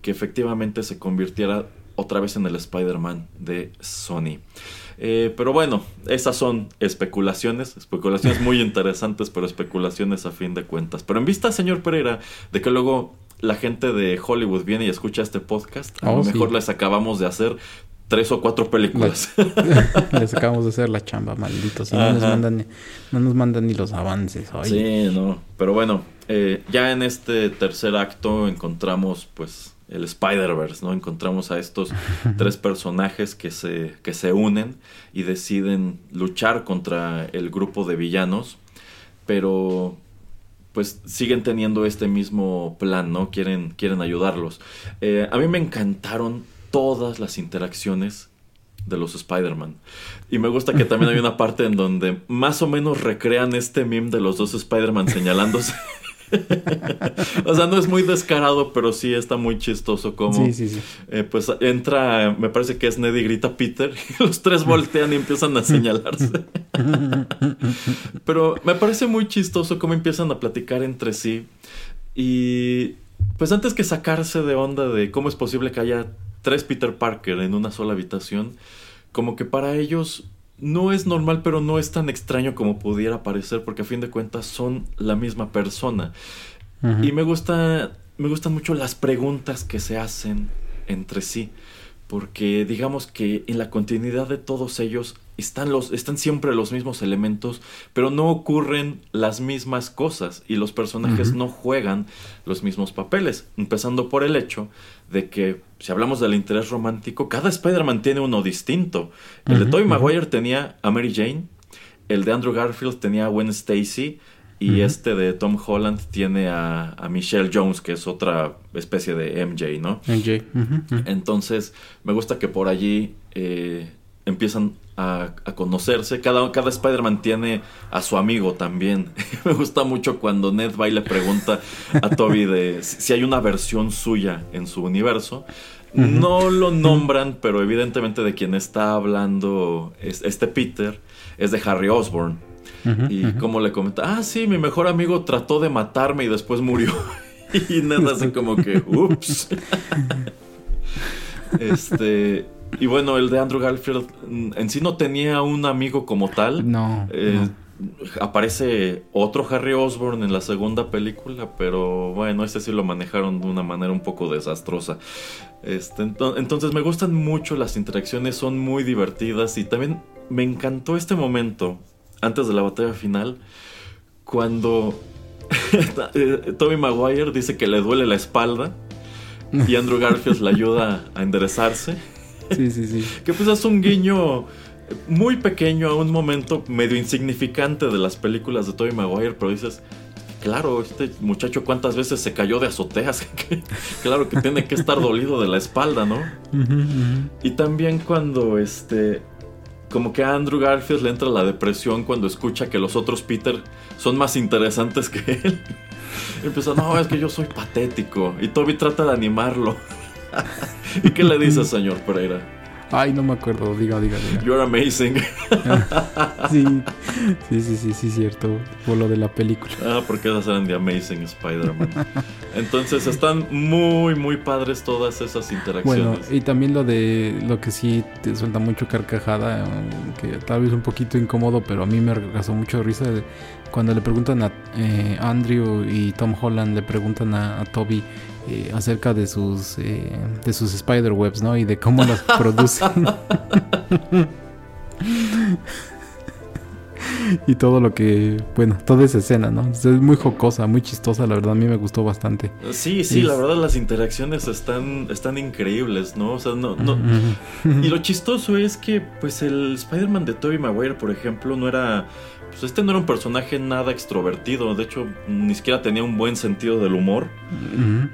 que efectivamente se convirtiera otra vez en el Spider-Man de Sony. Eh, pero bueno, esas son especulaciones, especulaciones muy interesantes, pero especulaciones a fin de cuentas. Pero en vista, señor Pereira, de que luego la gente de Hollywood viene y escucha este podcast, a lo oh, mejor les acabamos de hacer tres o cuatro películas. Les, acabamos de hacer la chamba, malditos. no, nos mandan, no nos mandan ni los avances. Sí, no. Pero bueno, eh, ya en este tercer acto encontramos pues el Spider-Verse, ¿no? Encontramos a estos tres personajes que se, que se unen y deciden luchar contra el grupo de villanos, pero pues siguen teniendo este mismo plan, ¿no? Quieren, quieren ayudarlos. Eh, a mí me encantaron todas las interacciones de los Spider-Man. Y me gusta que también hay una parte en donde más o menos recrean este meme de los dos Spider-Man señalándose. o sea, no es muy descarado, pero sí está muy chistoso como... Sí, sí, sí. Eh, pues entra, me parece que es Ned y grita Peter, y los tres voltean y empiezan a señalarse. pero me parece muy chistoso cómo empiezan a platicar entre sí. Y pues antes que sacarse de onda de cómo es posible que haya tres Peter Parker en una sola habitación, como que para ellos no es normal, pero no es tan extraño como pudiera parecer, porque a fin de cuentas son la misma persona. Y me gusta, me gustan mucho las preguntas que se hacen entre sí. porque digamos que en la continuidad de todos ellos están, los, están siempre los mismos elementos, pero no ocurren las mismas cosas y los personajes no juegan los mismos papeles, empezando por el hecho de que si hablamos del interés romántico, cada Spider-Man tiene uno distinto. El de Tobey Maguire tenía a Mary Jane, el de Andrew Garfield tenía a Gwen Stacy, y este de Tom Holland tiene a, Michelle Jones, que es otra especie de MJ, ¿no? MJ. Entonces, me gusta que por allí eh, empiezan a, conocerse. Cada, cada Spider-Man tiene a su amigo también. me gusta mucho cuando Ned va y le pregunta a Toby de si hay una versión suya en su universo. No lo nombran, pero evidentemente de quien está hablando este Peter es de Harry Osborn y como le comenta, ah, sí, mi mejor amigo trató de matarme y después murió. y nada, así como que, ups. este. Y bueno, el de Andrew Garfield mm, en sí no tenía un amigo como tal. No. Eh, aparece otro Harry Osborn en la segunda película, pero bueno, este sí lo manejaron de una manera un poco desastrosa. Este, entonces me gustan mucho las interacciones, son muy divertidas y también me encantó este momento antes de la batalla final, cuando Tommy Maguire dice que le duele la espalda y Andrew Garfield le ayuda a enderezarse. Sí, sí, sí. que pues es un guiño muy pequeño a un momento medio insignificante de las películas de Tobey Maguire, pero dices, claro, este muchacho cuántas veces se cayó de azoteas, claro que tiene que estar dolido de la espalda, ¿no? Y también cuando este como que a Andrew Garfield le entra la depresión cuando escucha que los otros Peter son más interesantes que él. Y empieza, no, es que yo soy patético. Y Toby trata de animarlo. ¿Y qué le dice, señor Pereira? Ay, no me acuerdo, diga, diga, diga. You're amazing. sí, sí, sí, sí, sí, cierto. Por lo de la película. Ah, porque esas eran de Amazing Spider-Man. Entonces están muy, muy padres todas esas interacciones. Bueno, y también lo de lo que sí te suelta mucho carcajada, que tal vez un poquito incómodo, pero a mí me causó mucho risa cuando le preguntan a eh, Andrew y Tom Holland, le preguntan a Toby eh, acerca de sus eh, de sus spider webs, ¿no? Y de cómo las producen. y todo lo que, bueno, toda esa escena, ¿no? Es muy jocosa, muy chistosa, la verdad, a mí me gustó bastante. Sí, sí, la verdad las interacciones están, están increíbles, ¿no? O sea, no, no... y lo chistoso es que, pues, el Spider-Man de Tobey Maguire, por ejemplo, no era pues este no era un personaje nada extrovertido, de hecho ni siquiera tenía un buen sentido del humor,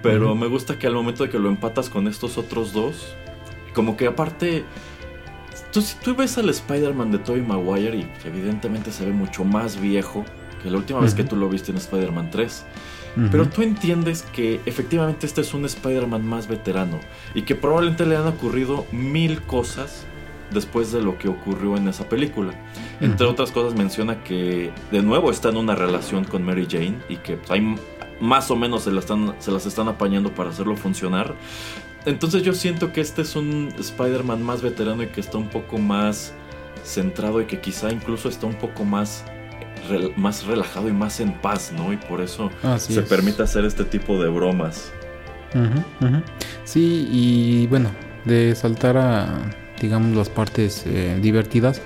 pero me gusta que al momento de que lo empatas con estos otros dos, como que aparte, si tú ves al Spider-Man de Tobey Maguire y evidentemente se ve mucho más viejo que la última vez que tú lo viste en Spider-Man 3, pero tú entiendes que efectivamente este es un Spider-Man más veterano y que probablemente le han ocurrido mil cosas después de lo que ocurrió en esa película. Entre otras cosas menciona que de nuevo está en una relación con Mary Jane y que pues, hay más o menos se, están, se las están apañando para hacerlo funcionar. Entonces yo siento que este es un Spider-Man más veterano y que está un poco más centrado y que quizá incluso está un poco más, más relajado y más en paz, ¿no? Y por eso se permite hacer este tipo de bromas. Sí, y bueno, de saltar a digamos, las partes eh, divertidas.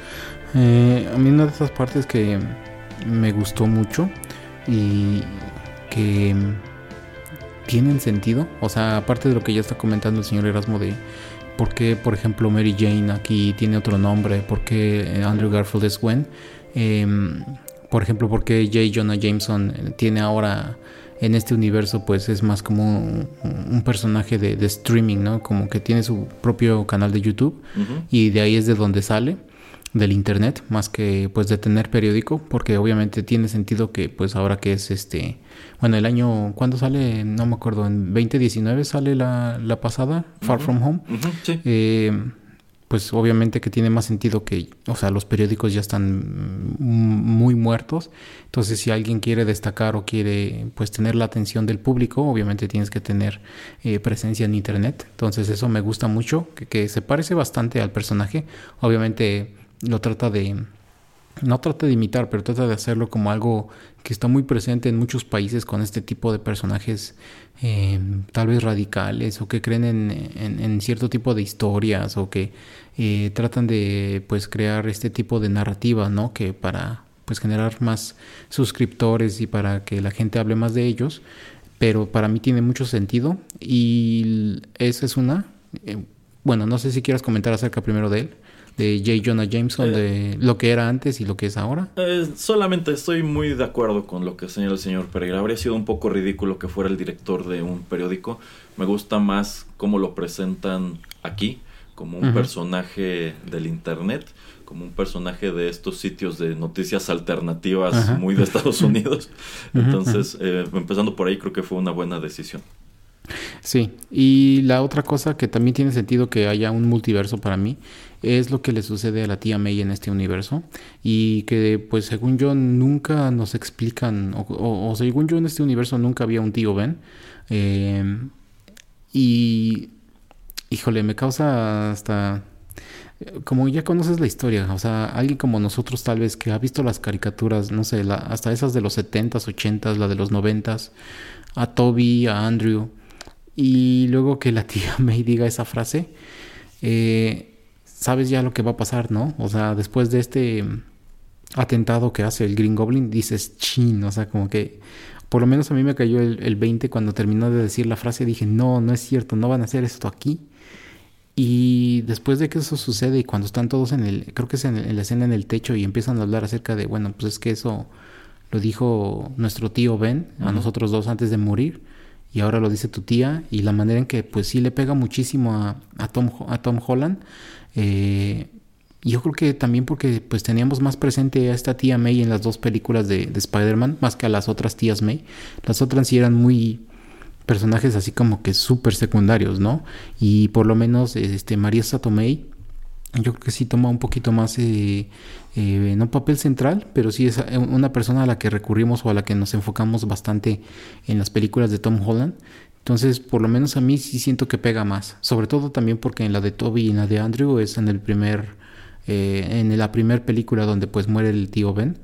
Eh, a mí una de esas partes que me gustó mucho y que tienen sentido, o sea, aparte de lo que ya está comentando el señor Erasmo de por qué, por ejemplo, Mary Jane aquí tiene otro nombre, por qué Andrew Garfield es Gwen, em, por ejemplo, por qué J. Jonah Jameson tiene ahora en este universo pues es más como un, personaje de, streaming, ¿no? Como que tiene su propio canal de YouTube y de ahí es de donde sale del internet más que pues de tener periódico porque obviamente tiene sentido que pues ahora que es este bueno el año ¿cuándo sale? no me acuerdo en 2019 sale la, la pasada Far From Home sí. eh, pues obviamente que tiene más sentido que, o sea, los periódicos ya están muy muertos. Entonces, si alguien quiere destacar o quiere, pues, tener la atención del público, obviamente tienes que tener eh, presencia en Internet. Entonces, eso me gusta mucho, que, se parece bastante al personaje. Obviamente lo trata de no trata de imitar, pero trata de hacerlo como algo que está muy presente en muchos países con este tipo de personajes eh, tal vez radicales o que creen en, cierto tipo de historias o que eh, tratan de pues crear este tipo de narrativa, ¿no? Que para pues generar más suscriptores y para que la gente hable más de ellos, pero para mí tiene mucho sentido y esa es una. Eh, bueno, no sé si quieras comentar acerca primero de él de J. Jonah Jameson, eh, de lo que era antes y lo que es ahora? Eh, solamente estoy muy de acuerdo con lo que señala el señor Pereira. Habría sido un poco ridículo que fuera el director de un periódico. Me gusta más cómo lo presentan aquí, como un personaje del Internet, como un personaje de estos sitios de noticias alternativas muy de Estados Unidos. Entonces, eh, empezando por ahí, creo que fue una buena decisión. Sí, y la otra cosa que también tiene sentido que haya un multiverso para mí es lo que le sucede a la tía May en este universo y que pues según yo nunca nos explican o, según yo en este universo nunca había un tío Ben em, y híjole me causa hasta como ya conoces la historia, o sea, alguien como nosotros tal vez que ha visto las caricaturas, no sé, hasta esas de los 70s, 80s, la de los 90s, a Toby, a Andrew, y luego que la tía May diga esa frase, eh, sabes ya lo que va a pasar, ¿no? O sea, después de este atentado que hace el Green Goblin, dices chin, o sea, como que por lo menos a mí me cayó el, el 20 cuando terminó de decir la frase, dije, no, no es cierto, no van a hacer esto aquí. Y después de que eso sucede y cuando están todos en el, creo que es en, la escena en el techo y empiezan a hablar acerca de, bueno, pues es que eso lo dijo nuestro tío Ben a nosotros dos antes de morir y ahora lo dice tu tía y la manera en que pues sí le pega muchísimo a, a Tom, a Tom Holland eh, yo creo que también porque pues teníamos más presente a esta tía May en las dos películas de, Spider-Man, más que a las otras tías May. Las otras sí eran muy personajes así como que súper secundarios, ¿no? Y por lo menos este María Satomei, yo creo que sí toma un poquito más, eh, eh, no papel central, pero sí es una persona a la que recurrimos o a la que nos enfocamos bastante en las películas de Tom Holland. Entonces, por lo menos a mí sí siento que pega más. Sobre todo también porque en la de Toby y en la de Andrew es en el primer, eh, en la primera película donde pues muere el tío Ben.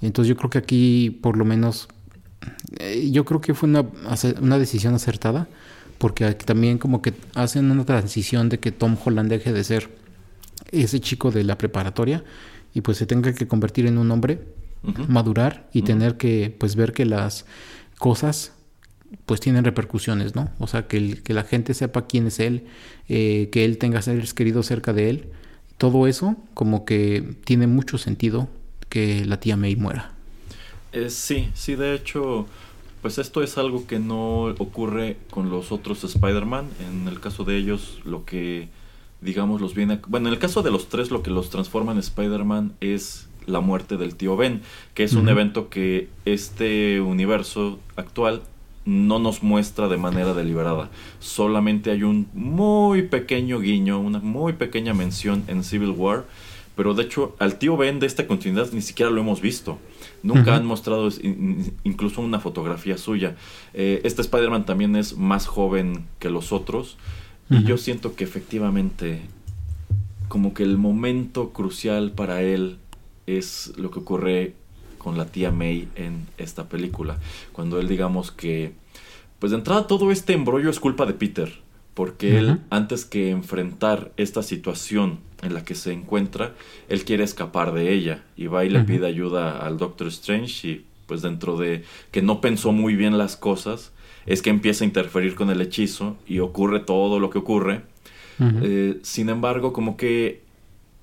Entonces yo creo que aquí por lo menos, eh, yo creo que fue una, una decisión acertada. Porque aquí también como que hacen una transición de que Tom Holland deje de ser ese chico de la preparatoria y pues se tenga que convertir en un hombre, madurar y tener que pues ver que las cosas pues tienen repercusiones, ¿no? O sea, que, que la gente sepa quién es él, eh, que él tenga seres queridos cerca de él. Todo eso como que tiene mucho sentido que la tía May muera. Eh, sí, sí, de hecho, pues esto es algo que no ocurre con los otros Spider-Man. En el caso de ellos, lo que, digamos, los viene... Bueno, en el caso de los tres, lo que los transforma en Spider-Man es la muerte del tío Ben, que es un evento que este universo actual no nos muestra de manera deliberada. Solamente hay un muy pequeño guiño, una muy pequeña mención en Civil War. Pero de hecho, al tío Ben de esta continuidad ni siquiera lo hemos visto. Nunca han mostrado incluso una fotografía suya. Eh, este Spider-Man también es más joven que los otros. Y yo siento que efectivamente, como que el momento crucial para él es lo que ocurre con la tía May en esta película. Cuando él digamos que, pues de entrada todo este embrollo es culpa de Peter, porque él antes que enfrentar esta situación en la que se encuentra, él quiere escapar de ella y va y le pide ayuda al Doctor Strange y pues dentro de que no pensó muy bien las cosas, es que empieza a interferir con el hechizo y ocurre todo lo que ocurre. Eh, sin embargo, como que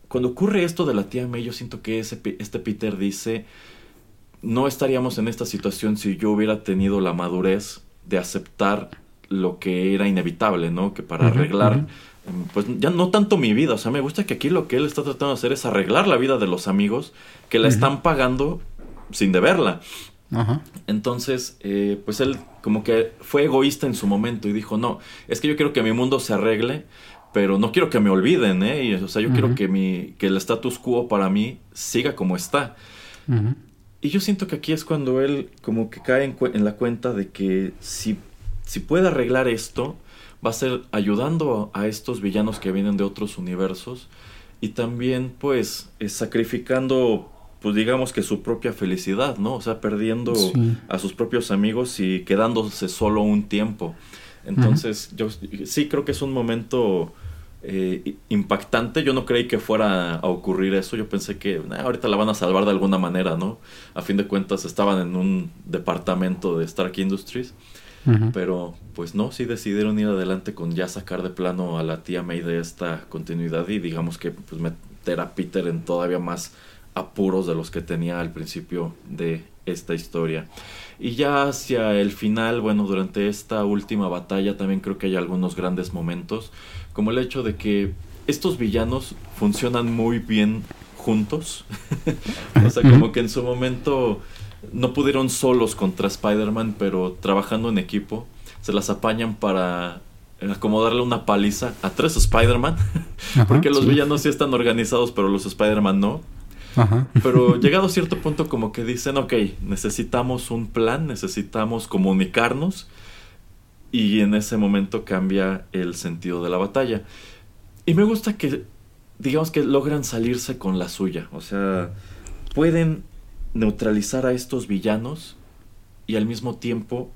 cuando ocurre esto de la tía May, yo siento que ese, este Peter dice, no estaríamos en esta situación si yo hubiera tenido la madurez de aceptar lo que era inevitable, ¿no? Que para arreglar, em, pues ya no tanto mi vida, o sea, me gusta que aquí lo que él está tratando de hacer es arreglar la vida de los amigos que la están pagando sin deberla. Entonces, eh, pues él como que fue egoísta en su momento y dijo, no, es que yo quiero que mi mundo se arregle, pero no quiero que me olviden, ¿eh? o sea, yo quiero que, mi, que el status quo para mí siga como está. Y yo siento que aquí es cuando él como que cae en, la cuenta de que si, si puede arreglar esto, va a ser ayudando a, estos villanos que vienen de otros universos y también pues sacrificando pues digamos que su propia felicidad, ¿no? O sea, perdiendo a sus propios amigos y quedándose solo un tiempo. Entonces, yo sí creo que es un momento eh, impactante. Yo no creí que fuera a ocurrir eso. Yo pensé que ahorita la van a salvar de alguna manera, ¿no? A fin de cuentas estaban en un departamento de Stark Industries. Pero pues no, sí decidieron ir adelante con ya sacar de plano a la tía May de esta continuidad y digamos que pues meter a Peter en todavía más apuros de los que tenía al principio de esta historia. Y ya hacia el final, bueno, durante esta última batalla también creo que hay algunos grandes momentos, como el hecho de que estos villanos funcionan muy bien juntos. o sea, como que en su momento no pudieron solos contra Spider-Man, pero trabajando en equipo, se las apañan para acomodarle una paliza a tres Spider-Man, porque los villanos sí están organizados, pero los Spider-Man no. Pero llegado a cierto punto como que dicen, ok, necesitamos un plan, necesitamos comunicarnos y en ese momento cambia el sentido de la batalla. Y me gusta que, digamos que logran salirse con la suya, o sea, pueden neutralizar a estos villanos y al mismo tiempo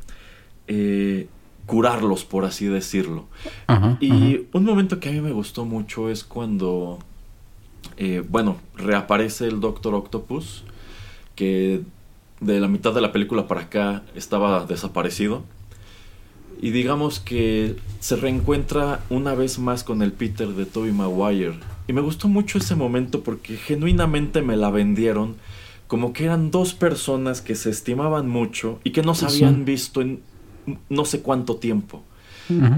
eh, curarlos, por así decirlo. y un momento que a mí me gustó mucho es cuando eh, bueno, reaparece el Doctor Octopus, que de la mitad de la película para acá estaba desaparecido. Y digamos que se reencuentra una vez más con el Peter de Tobey Maguire. Y me gustó mucho ese momento porque genuinamente me la vendieron como que eran dos personas que se estimaban mucho y que no se habían visto en no sé cuánto tiempo.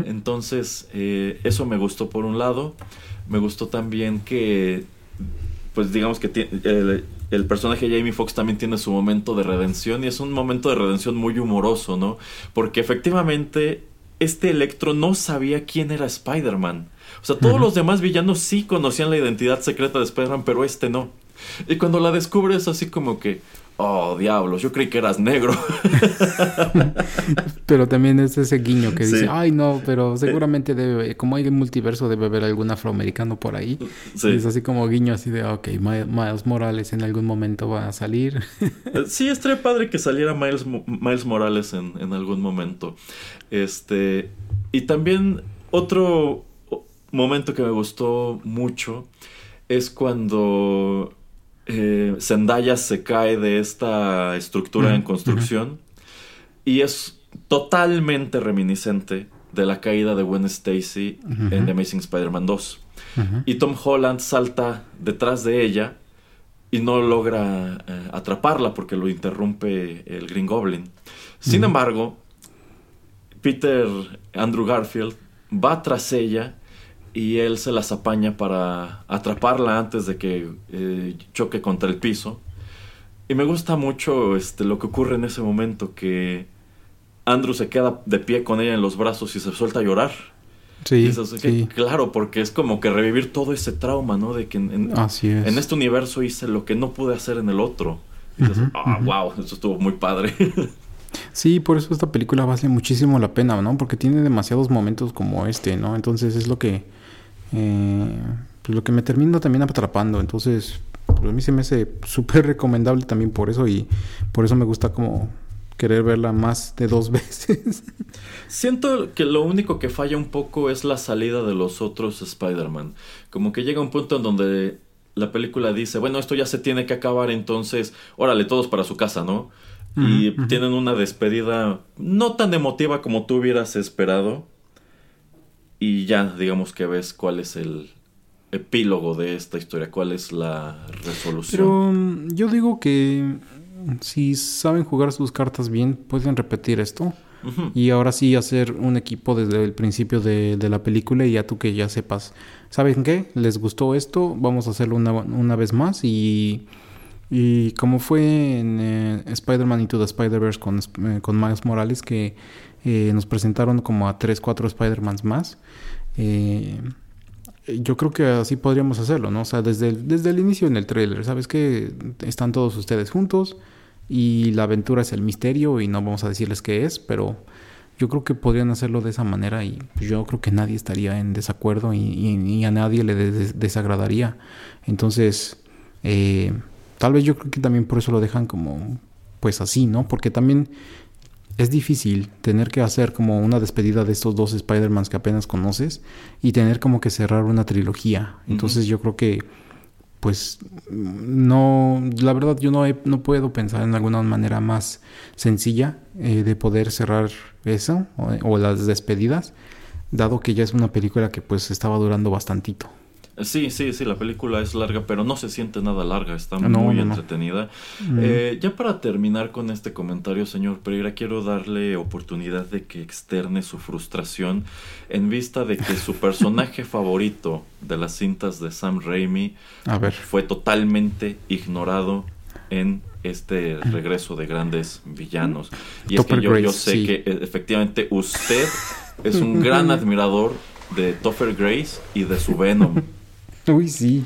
Entonces, eh, eso me gustó por un lado. Me gustó también que pues digamos que el, personaje de Jamie Foxx también tiene su momento de redención y es un momento de redención muy humoroso, ¿no? Porque efectivamente este Electro no sabía quién era Spider-Man. O sea, todos los demás villanos sí conocían la identidad secreta de Spider-Man, pero este no. Y cuando la descubres así como que, Oh, diablos, yo creí que eras negro. pero también es ese guiño que dice, ay no, pero seguramente debe, como hay multiverso, debe haber algún afroamericano por ahí. es así como guiño así de, ok, Miles Morales en algún momento va a salir. sí, estaría padre que saliera Miles, Miles Morales en, en algún momento. Este, y también otro momento que me gustó mucho es cuando eh, Zendaya se cae de esta estructura en construcción y es totalmente reminiscente de la caída de Gwen Stacy en The Amazing Spider-Man 2. Y Tom Holland salta detrás de ella y no logra eh, atraparla porque lo interrumpe el Green Goblin. Sin embargo, Peter Andrew Garfield va tras ella y él se las apaña para atraparla antes de que eh, choque contra el piso. Y me gusta mucho este, lo que ocurre en ese momento, que Andrew se queda de pie con ella en los brazos y se suelta a llorar. Sí, Claro, porque es como que revivir todo ese trauma, ¿no? De que en, en este universo hice lo que no pude hacer en el otro. Y dices, ah, wow, eso estuvo muy padre. Sí, por eso esta película vale muchísimo la pena, ¿no? Porque tiene demasiados momentos como este, ¿no? Entonces es lo que eh, pues lo que me termino también atrapando. Entonces, pues a mí se me hace súper recomendable también por eso y por eso me gusta como querer verla más de dos veces. Siento que lo único que falla un poco es la salida de los otros Spider-Man. Como que llega un punto en donde la película dice, bueno, esto ya se tiene que acabar, entonces, órale, todos para su casa, ¿no? y tienen una despedida no tan emotiva como tú hubieras esperado y ya digamos que ves cuál es el epílogo de esta historia, cuál es la resolución. Pero mm, yo digo que si saben jugar sus cartas bien, pueden repetir esto. Y ahora sí hacer un equipo desde el principio de, la película y ya tú que ya sepas, ¿saben qué? ¿Les gustó esto? Vamos a hacerlo una, vez más y... Y como fue en eh, Spider-Man Into the Spider-Verse con, eh, con Miles Morales, que eh, nos presentaron como a 3, 4 Spider-Mans más. Eh, yo creo que así podríamos hacerlo, ¿no? O sea, desde el, desde el inicio en el trailer, ¿sabes que Están todos ustedes juntos y la aventura es el misterio y no vamos a decirles qué es, pero yo creo que podrían hacerlo de esa manera y yo creo que nadie estaría en desacuerdo y, a nadie le desagradaría. Entonces, eh, tal vez yo creo que también por eso lo dejan como pues así, ¿no? Porque también es difícil tener que hacer como una despedida de estos dos Spider-Mans que apenas conoces y tener como que cerrar una trilogía. Entonces yo creo que pues no, la verdad yo no, no puedo pensar en alguna manera más sencilla eh, de poder cerrar eso o, las despedidas, dado que ya es una película que pues estaba durando bastantito. Sí, sí, sí, la película es larga, pero no se siente nada larga, está muy entretenida. Mm. Eh, ya para terminar con este comentario, señor Pereira, quiero darle oportunidad de que externe su frustración en vista de que su personaje favorito de las cintas de Sam Raimi fue totalmente ignorado en este regreso de grandes villanos. Y es que yo, sé que eh, efectivamente usted es un gran admirador de Topher Grace y de su Venom. Uy, sí,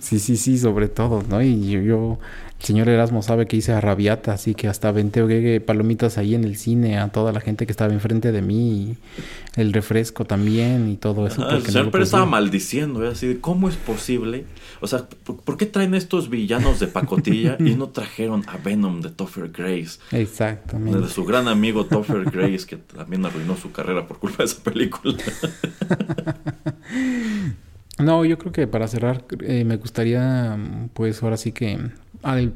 sí, sí, sí, sobre todo, ¿no? Y yo, el señor Erasmo sabe que hice a rabiata, así que hasta venté palomitas ahí en el cine a toda la gente que estaba enfrente de mí, el refresco también y todo eso. el señor Pérez estaba maldiciendo, ¿eh? así de, ¿cómo es posible? O sea, ¿por, qué traen estos villanos de pacotilla y no trajeron a Venom de Topher Grace? Exactamente. De su gran amigo Topher Grace, que también arruinó su carrera por culpa de esa película. No, yo creo que para cerrar eh, me gustaría, pues ahora sí que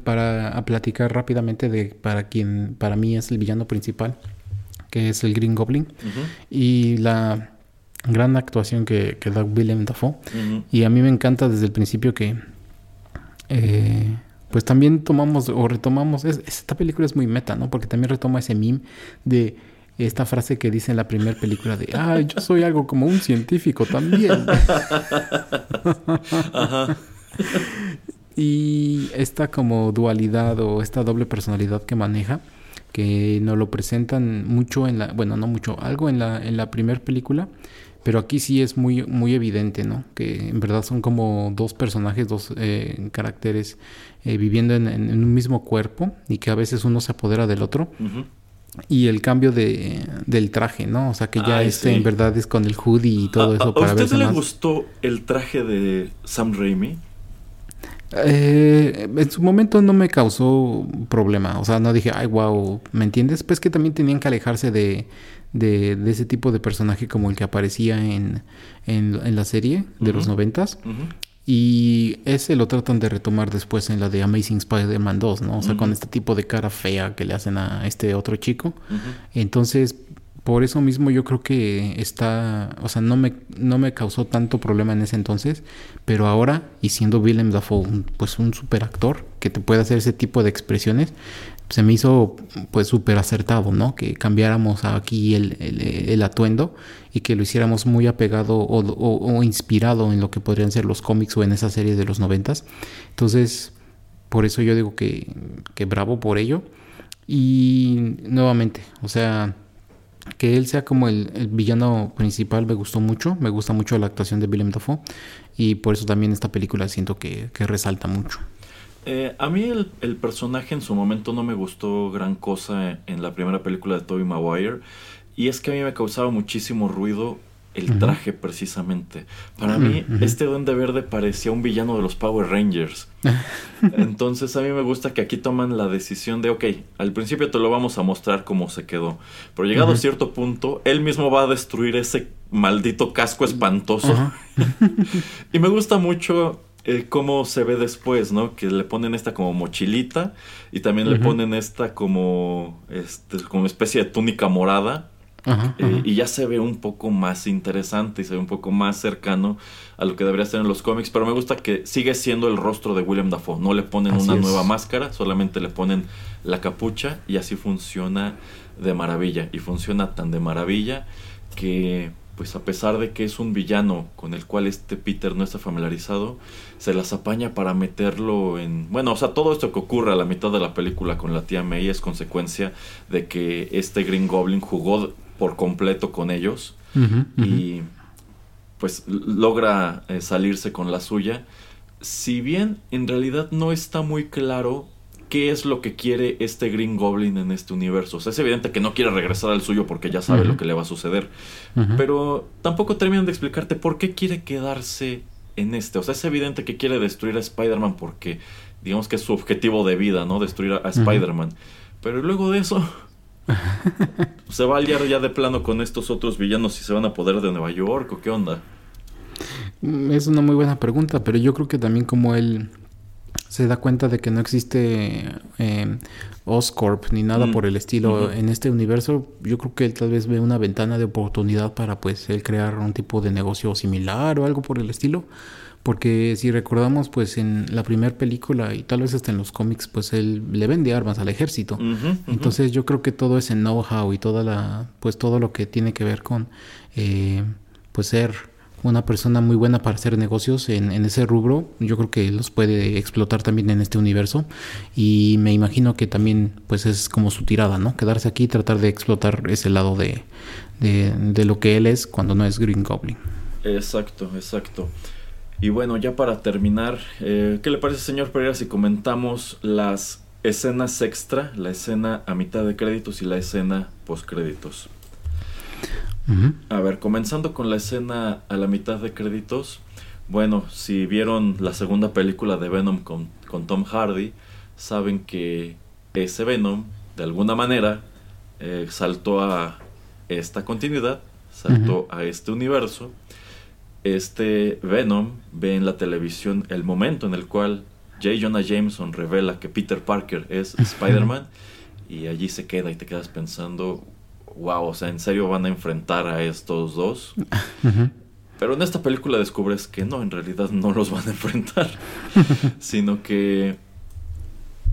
para platicar rápidamente de para quien para mí es el villano principal, que es el Green Goblin. Y la gran actuación que, que da Willem Dafoe. Y a mí me encanta desde el principio que eh, pues también tomamos o retomamos esta película es muy meta, ¿no? Porque también retoma ese meme de esta frase que dice en la primera película de, ah, yo soy algo como un científico también. y esta como dualidad o esta doble personalidad que maneja, que nos lo presentan mucho en la, bueno, no mucho, algo en la, en la primera película, pero aquí sí es muy, muy evidente, ¿no? Que en verdad son como dos personajes, dos eh, caracteres eh, viviendo en, un mismo cuerpo y que a veces uno se apodera del otro y el cambio de, del traje, ¿no? O sea, que ya este en verdad es con el hoodie y todo eso. ¿A, usted le gustó el traje de Sam Raimi? Eh, en su momento no me causó problema. O sea, no dije, ay, wow, ¿me entiendes? Pues que también tenían que alejarse de, de, ese tipo de personaje como el que aparecía en, en, la serie de los noventas. Y ese lo tratan de retomar después en la de Amazing Spider-Man 2, ¿no? O sea, con este tipo de cara fea que le hacen a este otro chico. Entonces, por eso mismo yo creo que está, o sea, no me, no me causó tanto problema en ese entonces, pero ahora, y siendo Willem Dafoe pues un super actor que te puede hacer ese tipo de expresiones, se me hizo pues súper acertado, ¿no? Que cambiáramos aquí el, el, atuendo y que lo hiciéramos muy apegado o, inspirado en lo que podrían ser los cómics o en esa serie de los noventas. Entonces, por eso yo digo que, que bravo por ello. Y nuevamente, o sea, que él sea como el, villano principal me gustó mucho, me gusta mucho la actuación de Willem Dafoe y por eso también esta película siento que, que resalta mucho. Eh, a mí el, el, personaje en su momento no me gustó gran cosa en la primera película de Tobey Maguire. Y es que a mí me causaba muchísimo ruido el traje precisamente. Para mí, este duende verde parecía un villano de los Power Rangers. Entonces a mí me gusta que aquí toman la decisión de, ok, al principio te lo vamos a mostrar cómo se quedó. Pero llegado a cierto punto, él mismo va a destruir ese maldito casco espantoso. y me gusta mucho eh, cómo se ve después, ¿no? Que le ponen esta como mochilita y también le ponen esta como, este, como especie de túnica morada. Eh, y ya se ve un poco más interesante y se ve un poco más cercano a lo que debería ser en los cómics. Pero me gusta que sigue siendo el rostro de William Dafoe. No le ponen una nueva máscara, solamente le ponen la capucha y así funciona de maravilla. Y funciona tan de maravilla que pues a pesar de que es un villano con el cual este Peter no está familiarizado, se las apaña para meterlo en... Bueno, o sea, todo esto que ocurre a la mitad de la película con la tía May es consecuencia de que este Green Goblin jugó por completo con ellos y pues logra eh, salirse con la suya. Si bien en realidad no está muy claro qué es lo que quiere este Green Goblin en este universo. O sea, es evidente que no quiere regresar al suyo porque ya sabe lo que le va a suceder. Pero tampoco terminan de explicarte por qué quiere quedarse en este. O sea, es evidente que quiere destruir a Spider-Man porque digamos que es su objetivo de vida, ¿no? Destruir a, Spider-Man. Pero luego de eso, ¿se va a aliar ya de plano con estos otros villanos y se van a poder de Nueva York o qué onda? Mm, es una muy buena pregunta, pero yo creo que también como él se da cuenta de que no existe eh, Oscorp ni nada mm, por el estilo en este universo, yo creo que él tal vez ve una ventana de oportunidad para pues él crear un tipo de negocio similar o algo por el estilo. Porque si recordamos, pues en la primera película y tal vez hasta en los cómics, pues él le vende armas al ejército. Entonces yo creo que todo ese know-how y toda la, pues todo lo que tiene que ver con, eh, pues ser una persona muy buena para hacer negocios en, ese rubro. Yo creo que los puede explotar también en este universo. Y me imagino que también pues es como su tirada, ¿no? Quedarse aquí y tratar de explotar ese lado de, de, lo que él es cuando no es Green Goblin. Exacto, exacto. Y bueno, ya para terminar, eh, ¿qué le parece, señor Pereira, si comentamos las escenas extra, la escena a mitad de créditos y la escena post créditos? A ver, comenzando con la escena a la mitad de créditos. Bueno, si vieron la segunda película de Venom con, Tom Hardy, saben que ese Venom, de alguna manera, eh, saltó a esta continuidad, saltó a este universo. Este Venom ve en la televisión el momento en el cual J. Jonah Jameson revela que Peter Parker es Spider-Man y allí se queda y te quedas pensando, wow, o sea, en serio van a enfrentar a estos dos. Pero en esta película descubres que no, en realidad no los van a enfrentar, sino que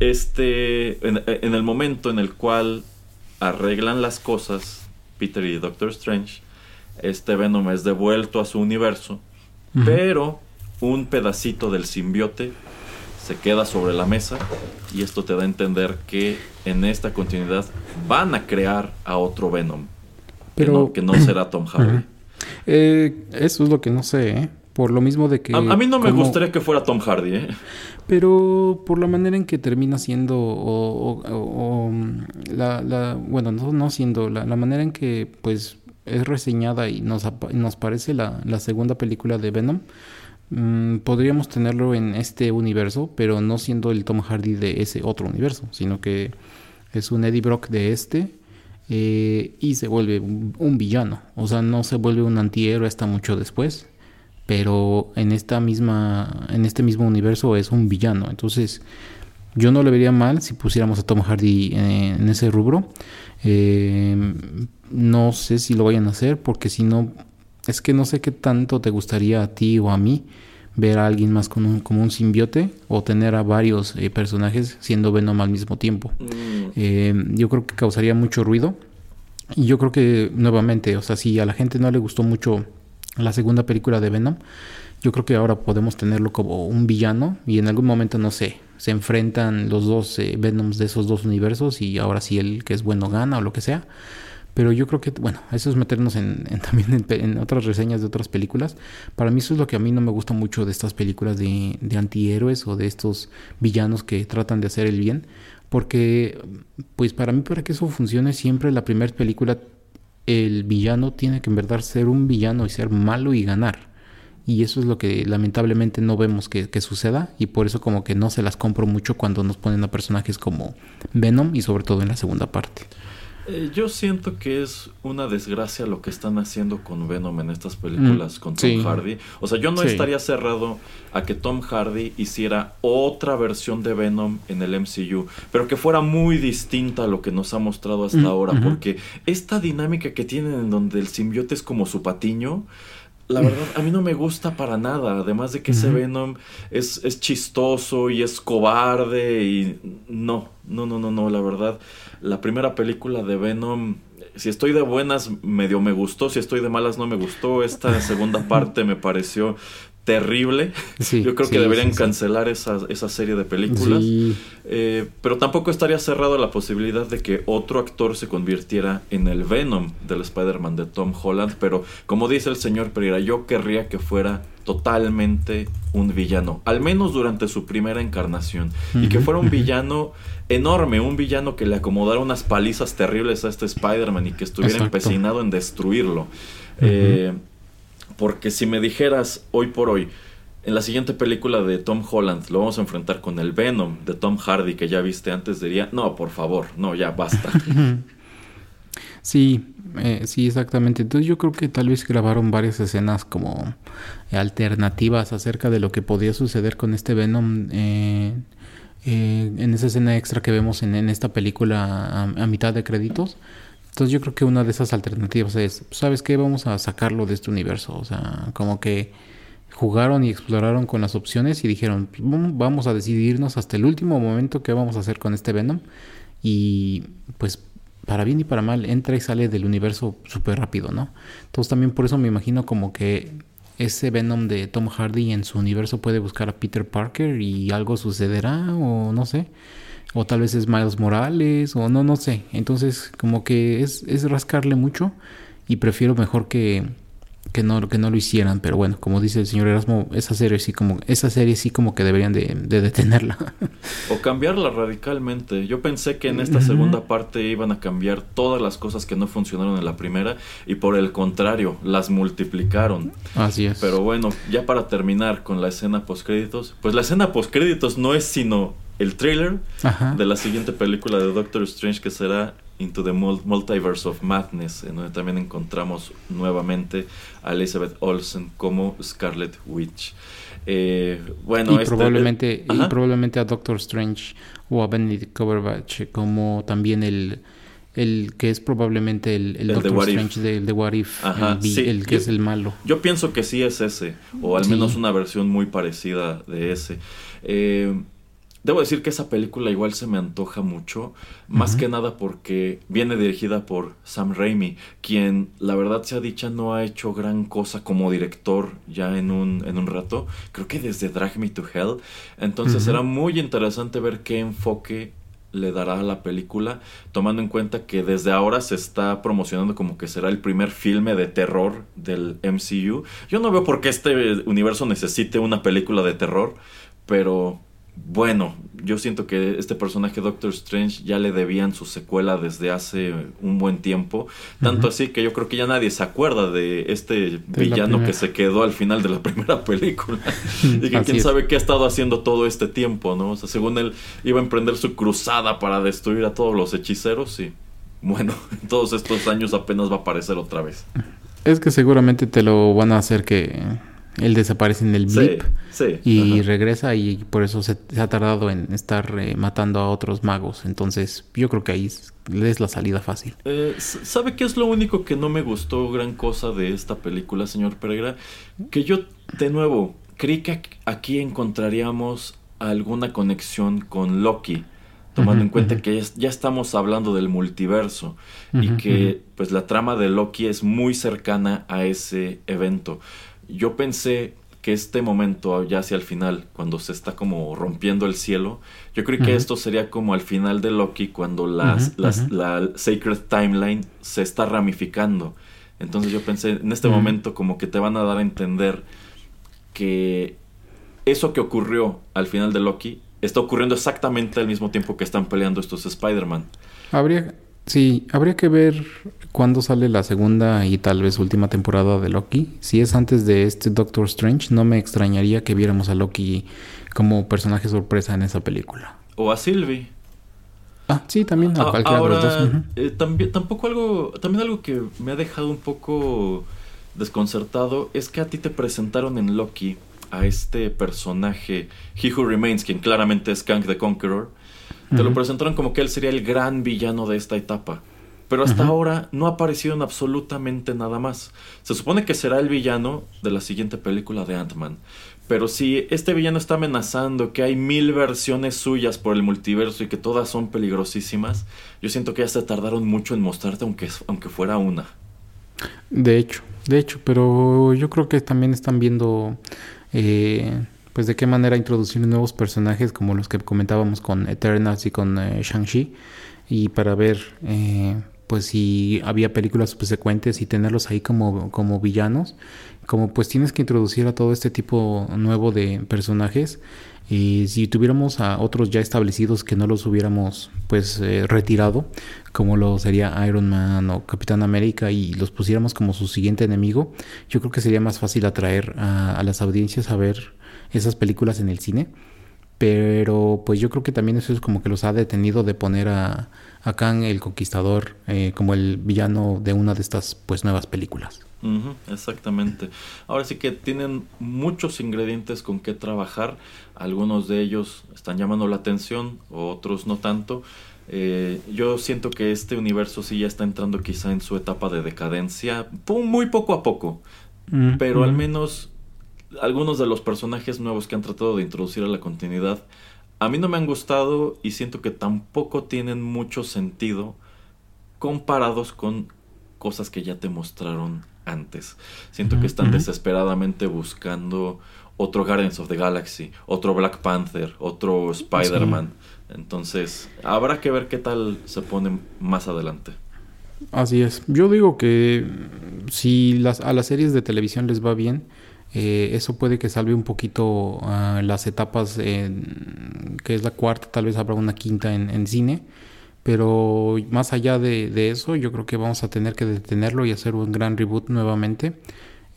este, en, el momento en el cual arreglan las cosas, Peter y Doctor Strange, este Venom es devuelto a su universo, pero un pedacito del simbiote se queda sobre la mesa y esto te da a entender que en esta continuidad van a crear a otro Venom. Pero que no, será Tom Hardy. Eh, eso es lo que no sé, ¿eh? Por lo mismo de que... A, mí no me gustaría que fuera Tom Hardy, ¿eh? Pero por la manera en que termina siendo, o, la, bueno, no, siendo, la, manera en que pues es reseñada y nos, nos parece la, la segunda película de Venom, Mm, podríamos tenerlo en este universo, pero no siendo el Tom Hardy de ese otro universo, sino que es un Eddie Brock de este eh, y se vuelve un, villano. O sea, no se vuelve un antihéroe hasta mucho después, pero en esta misma, en este mismo universo es un villano. Entonces, yo no le vería mal si pusiéramos a Tom Hardy en, ese rubro. Eh, no sé si lo vayan a hacer, porque si no es que no sé qué tanto te gustaría a ti o a mí ver a alguien más con un, como un simbiote o tener a varios eh, personajes siendo Venom al mismo tiempo. Mm. Eh, yo creo que causaría mucho ruido. Y yo creo que nuevamente, o sea, si a la gente no le gustó mucho la segunda película de Venom, yo creo que ahora podemos tenerlo como un villano y en algún momento, no sé, se enfrentan los dos eh, Venoms de esos dos universos y ahora sí el que es bueno gana o lo que sea. Pero yo creo que, bueno, eso es meternos en, también en, otras reseñas de otras películas. Para mí eso es lo que a mí no me gusta mucho de estas películas de, antihéroes o de estos villanos que tratan de hacer el bien. Porque, pues para mí, para que eso funcione, siempre la primera película, el villano tiene que en verdad ser un villano y ser malo y ganar. Y eso es lo que lamentablemente no vemos que, suceda. Y por eso como que no se las compro mucho cuando nos ponen a personajes como Venom y sobre todo en la segunda parte. Eh, yo siento que es una desgracia lo que están haciendo con Venom en estas películas mm, con Tom Hardy. O sea, yo no estaría cerrado a que Tom Hardy hiciera otra versión de Venom en el MCU, pero que fuera muy distinta a lo que nos ha mostrado hasta mm, ahora, porque esta dinámica que tienen en donde el simbiote es como su patiño, la verdad, a mí no me gusta para nada. Además de que ese Venom es, es, chistoso y es cobarde y no, no, no, no, no, la verdad la primera película de Venom, si estoy de buenas, medio me gustó, si estoy de malas, no me gustó. Esta segunda parte me pareció terrible. Yo creo que deberían cancelar esa, esa, serie de películas. Eh, pero tampoco estaría cerrado la posibilidad de que otro actor se convirtiera en el Venom del Spider-Man de Tom Holland. Pero como dice el señor Pereira, yo querría que fuera totalmente un villano. Al menos durante su primera encarnación. Y que fuera un villano enorme, un villano que le acomodara unas palizas terribles a este Spider-Man y que estuviera empecinado en destruirlo. eh, porque si me dijeras hoy por hoy, en la siguiente película de Tom Holland lo vamos a enfrentar con el Venom de Tom Hardy que ya viste antes, diría, no, por favor, no, ya basta. Sí, eh, sí, exactamente. Entonces yo creo que tal vez grabaron varias escenas como alternativas acerca de lo que podía suceder con este Venom eh, eh, en esa escena extra que vemos en, esta película a, mitad de créditos. Entonces yo creo que una de esas alternativas es, ¿sabes qué? Vamos a sacarlo de este universo. O sea, como que jugaron y exploraron con las opciones y dijeron, vamos a decidirnos hasta el último momento qué vamos a hacer con este Venom. Y pues para bien y para mal, entra y sale del universo súper rápido, ¿no? Entonces también por eso me imagino como que ese Venom de Tom Hardy en su universo puede buscar a Peter Parker y algo sucederá o no sé. O tal vez es Miles Morales o no, no sé. Entonces como que es, es rascarle mucho y prefiero mejor que que no, que no lo hicieran, pero bueno, como dice el señor Erasmo, esa serie sí como, esa serie sí como que deberían de, detenerla. O cambiarla radicalmente. Yo pensé que en esta segunda parte iban a cambiar todas las cosas que no funcionaron en la primera y por el contrario, las multiplicaron. Así es. Pero bueno, ya para terminar con la escena postcréditos, pues la escena postcréditos no es sino el trailer de la siguiente película de Doctor Strange que será Into the Multiverse of Madness, en donde también encontramos nuevamente a Elizabeth Olsen como Scarlet Witch. Eh, bueno, y, este, probablemente, y probablemente a Doctor Strange o a Benedict Cumberbatch como también el, el que es probablemente el, Doctor Strange de, de, What If, el, que es el malo. Yo pienso que sí es ese, o al menos una versión muy parecida de ese. Eh, Debo decir que esa película igual se me antoja mucho, más que nada porque viene dirigida por Sam Raimi, quien la verdad sea dicha no ha hecho gran cosa como director ya en un, en un rato, creo que desde Drag Me to Hell, entonces será muy interesante ver qué enfoque le dará a la película, tomando en cuenta que desde ahora se está promocionando como que será el primer filme de terror del MCU. Yo no veo por qué este universo necesite una película de terror, pero bueno, yo siento que este personaje Doctor Strange ya le debían su secuela desde hace un buen tiempo. Tanto así que yo creo que ya nadie se acuerda de este villano que se quedó al final de la primera película. y que quién sabe qué ha estado haciendo todo este tiempo, ¿no? O sea, según él iba a emprender su cruzada para destruir a todos los hechiceros y bueno, en todos estos años apenas va a aparecer otra vez. Es que seguramente te lo van a hacer que él desaparece en el blip y regresa y por eso se, ha tardado en estar eh, matando a otros magos. Entonces yo creo que ahí es la salida fácil. Eh, ¿Sabe qué es lo único que no me gustó gran cosa de esta película, señor Pereira? Que yo, de nuevo, creí que aquí encontraríamos alguna conexión con Loki tomando en cuenta que ya estamos hablando del multiverso y que pues la trama de Loki es muy cercana a ese evento yo pensé que este momento ya hacia el final, cuando se está como rompiendo el cielo, yo creo que esto sería como al final de Loki cuando las, la Sacred Timeline se está ramificando. Entonces yo pensé, en este momento como que te van a dar a entender que eso que ocurrió al final de Loki está ocurriendo exactamente al mismo tiempo que están peleando estos Spider-Man. Habría, Sí, habría que ver cuándo sale la segunda y tal vez última temporada de Loki. Si es antes de este Doctor Strange, no me extrañaría que viéramos a Loki como personaje sorpresa en esa película. O a Sylvie. Ah, sí, también a, cualquiera de los dos. Eh, también, tampoco algo, también algo que me ha dejado un poco desconcertado es que a ti te presentaron en Loki a este personaje, He Who Remains, quien claramente es Kang the Conqueror te lo presentaron como que él sería el gran villano de esta etapa. Pero hasta ahora no ha aparecido en absolutamente nada más. Se supone que será el villano de la siguiente película de Ant-Man. Pero si este villano está amenazando que hay mil versiones suyas por el multiverso y que todas son peligrosísimas, yo siento que ya se tardaron mucho en mostrarte aunque, aunque fuera una. De hecho, de hecho, pero yo creo que también están viendo eh, pues de qué manera introducir nuevos personajes como los que comentábamos con Eternals y con eh, Shang-Chi y para ver eh, pues si había películas subsecuentes y tenerlos ahí como, como villanos como pues tienes que introducir a todo este tipo nuevo de personajes y si tuviéramos a otros ya establecidos que no los hubiéramos pues eh, retirado como lo sería Iron Man o Capitán América y los pusiéramos como su siguiente enemigo yo creo que sería más fácil atraer a, a las audiencias a ver esas películas en el cine. Pero pues yo creo que también eso es como que los ha detenido de poner a, a Kang el Conquistador eh, como el villano de una de estas pues nuevas películas. exactamente. Ahora sí que tienen muchos ingredientes con que trabajar. Algunos de ellos están llamando la atención, otros no tanto. Eh, yo siento que este universo sí ya está entrando quizá en su etapa de decadencia, muy poco a poco. Pero al menos algunos de los personajes nuevos que han tratado de introducir a la continuidad a mí no me han gustado y siento que tampoco tienen mucho sentido comparados con cosas que ya te mostraron antes. Siento que están desesperadamente buscando otro Guardians of the Galaxy, otro Black Panther, otro Spider-Man. Entonces, habrá que ver qué tal se pone más adelante. Así es. Yo digo que si las, a las series de televisión les va bien, eh, eso puede que salve un poquito ah, las etapas, que es la cuarta, tal vez habrá una quinta en, cine. Pero más allá de, eso, yo creo que vamos a tener que detenerlo y hacer un gran reboot nuevamente.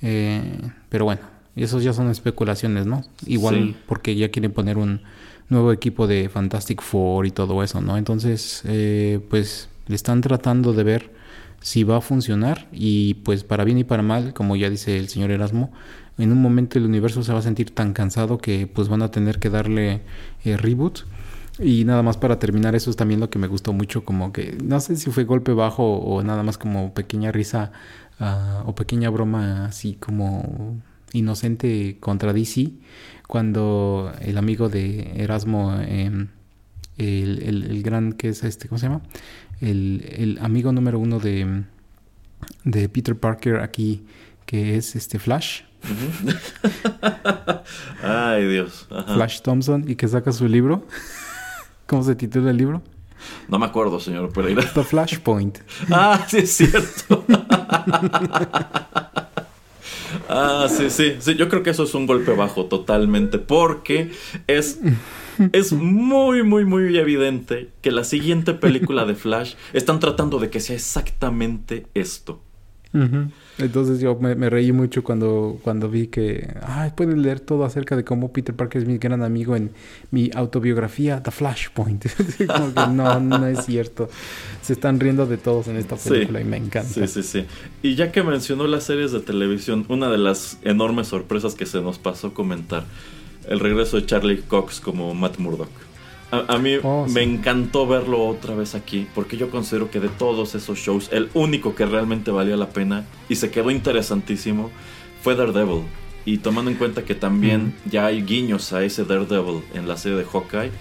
Eh, pero bueno, esos ya son especulaciones, ¿no? Igual porque ya quieren poner un nuevo equipo de Fantastic Four y todo eso, ¿no? Entonces, eh, pues le están tratando de ver si va a funcionar y pues para bien y para mal, como ya dice el señor Erasmo, en un momento el universo se va a sentir tan cansado que pues van a tener que darle eh, reboot. Y nada más para terminar, eso es también lo que me gustó mucho, como que no sé si fue golpe bajo o nada más como pequeña risa ah, o pequeña broma así como inocente contra DC, cuando el amigo de Erasmo, em, el, el, gran que es este, ¿cómo se llama? El, el amigo número uno de, de Peter Parker aquí, que es este Flash, Ay, Dios. Flash Thompson y que saca su libro. ¿Cómo se titula el libro? No me acuerdo, señor Pereira. The Flashpoint. ah, sí, es cierto. ah, sí, sí, sí. Yo creo que eso es un golpe bajo totalmente. Porque es. Es muy, muy, muy evidente que la siguiente película de Flash están tratando de que sea exactamente esto. Entonces yo me, reí mucho cuando, cuando vi que, ay, pueden leer todo acerca de cómo Peter Parker es mi gran amigo en mi autobiografía, The Flashpoint. Como que no, no es cierto. Se están riendo de todos en esta película y me encanta. Sí, sí, sí. Y ya que mencionó las series de televisión, una de las enormes sorpresas que se nos pasó comentar, el regreso de Charlie Cox como Matt Murdock. A, mí oh, me encantó verlo otra vez aquí, porque yo considero que de todos esos shows, el único que realmente valía la pena y se quedó interesantísimo fue Daredevil. Y tomando en cuenta que también ya hay guiños a ese Daredevil en la serie de Hawkeye,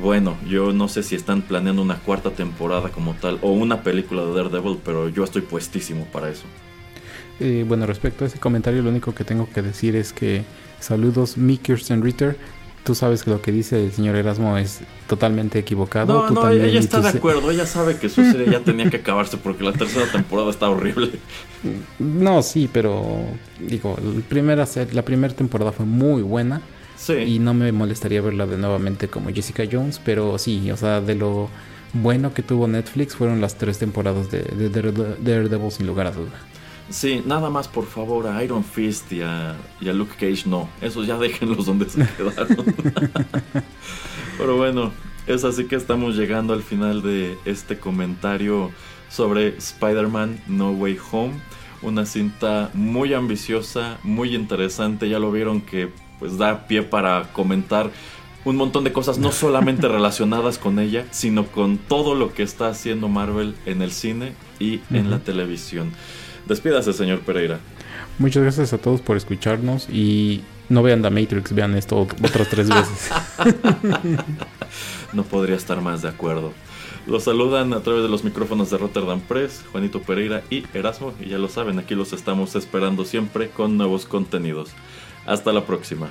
bueno, yo no sé si están planeando una cuarta temporada como tal o una película de Daredevil, pero yo estoy puestísimo para eso. Eh, bueno, respecto a ese comentario, lo único que tengo que decir es que saludos, Mikers Ritter tú sabes que lo que dice el señor Erasmo es totalmente equivocado. No, no, ella está de acuerdo. Ella sabe que su serie ya tenía que acabarse porque la tercera temporada está horrible. No, sí, pero digo, la primera, la primera temporada fue muy buena. Sí. Y no me molestaría verla de nuevamente como Jessica Jones, pero sí, o sea, de lo bueno que tuvo Netflix fueron las tres temporadas de, de Daredevil sin lugar a duda. Sí, nada más por favor a Iron Fist y a, Luke Cage no. Esos ya déjenlos donde se quedaron. Pero bueno, es así que estamos llegando al final de este comentario sobre Spider-Man No Way Home. Una cinta muy ambiciosa, muy interesante. Ya lo vieron que pues da pie para comentar un montón de cosas no solamente relacionadas con ella, sino con todo lo que está haciendo Marvel en el cine y en la televisión. Despídase, señor Pereira. Muchas gracias a todos por escucharnos y no vean The Matrix, vean esto otras tres veces. no podría estar más de acuerdo. Los saludan a través de los micrófonos de Rotterdam Press, Juanito Pereira y Erasmo, y ya lo saben, aquí los estamos esperando siempre con nuevos contenidos. Hasta la próxima.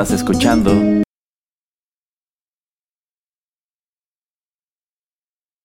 Estás escuchando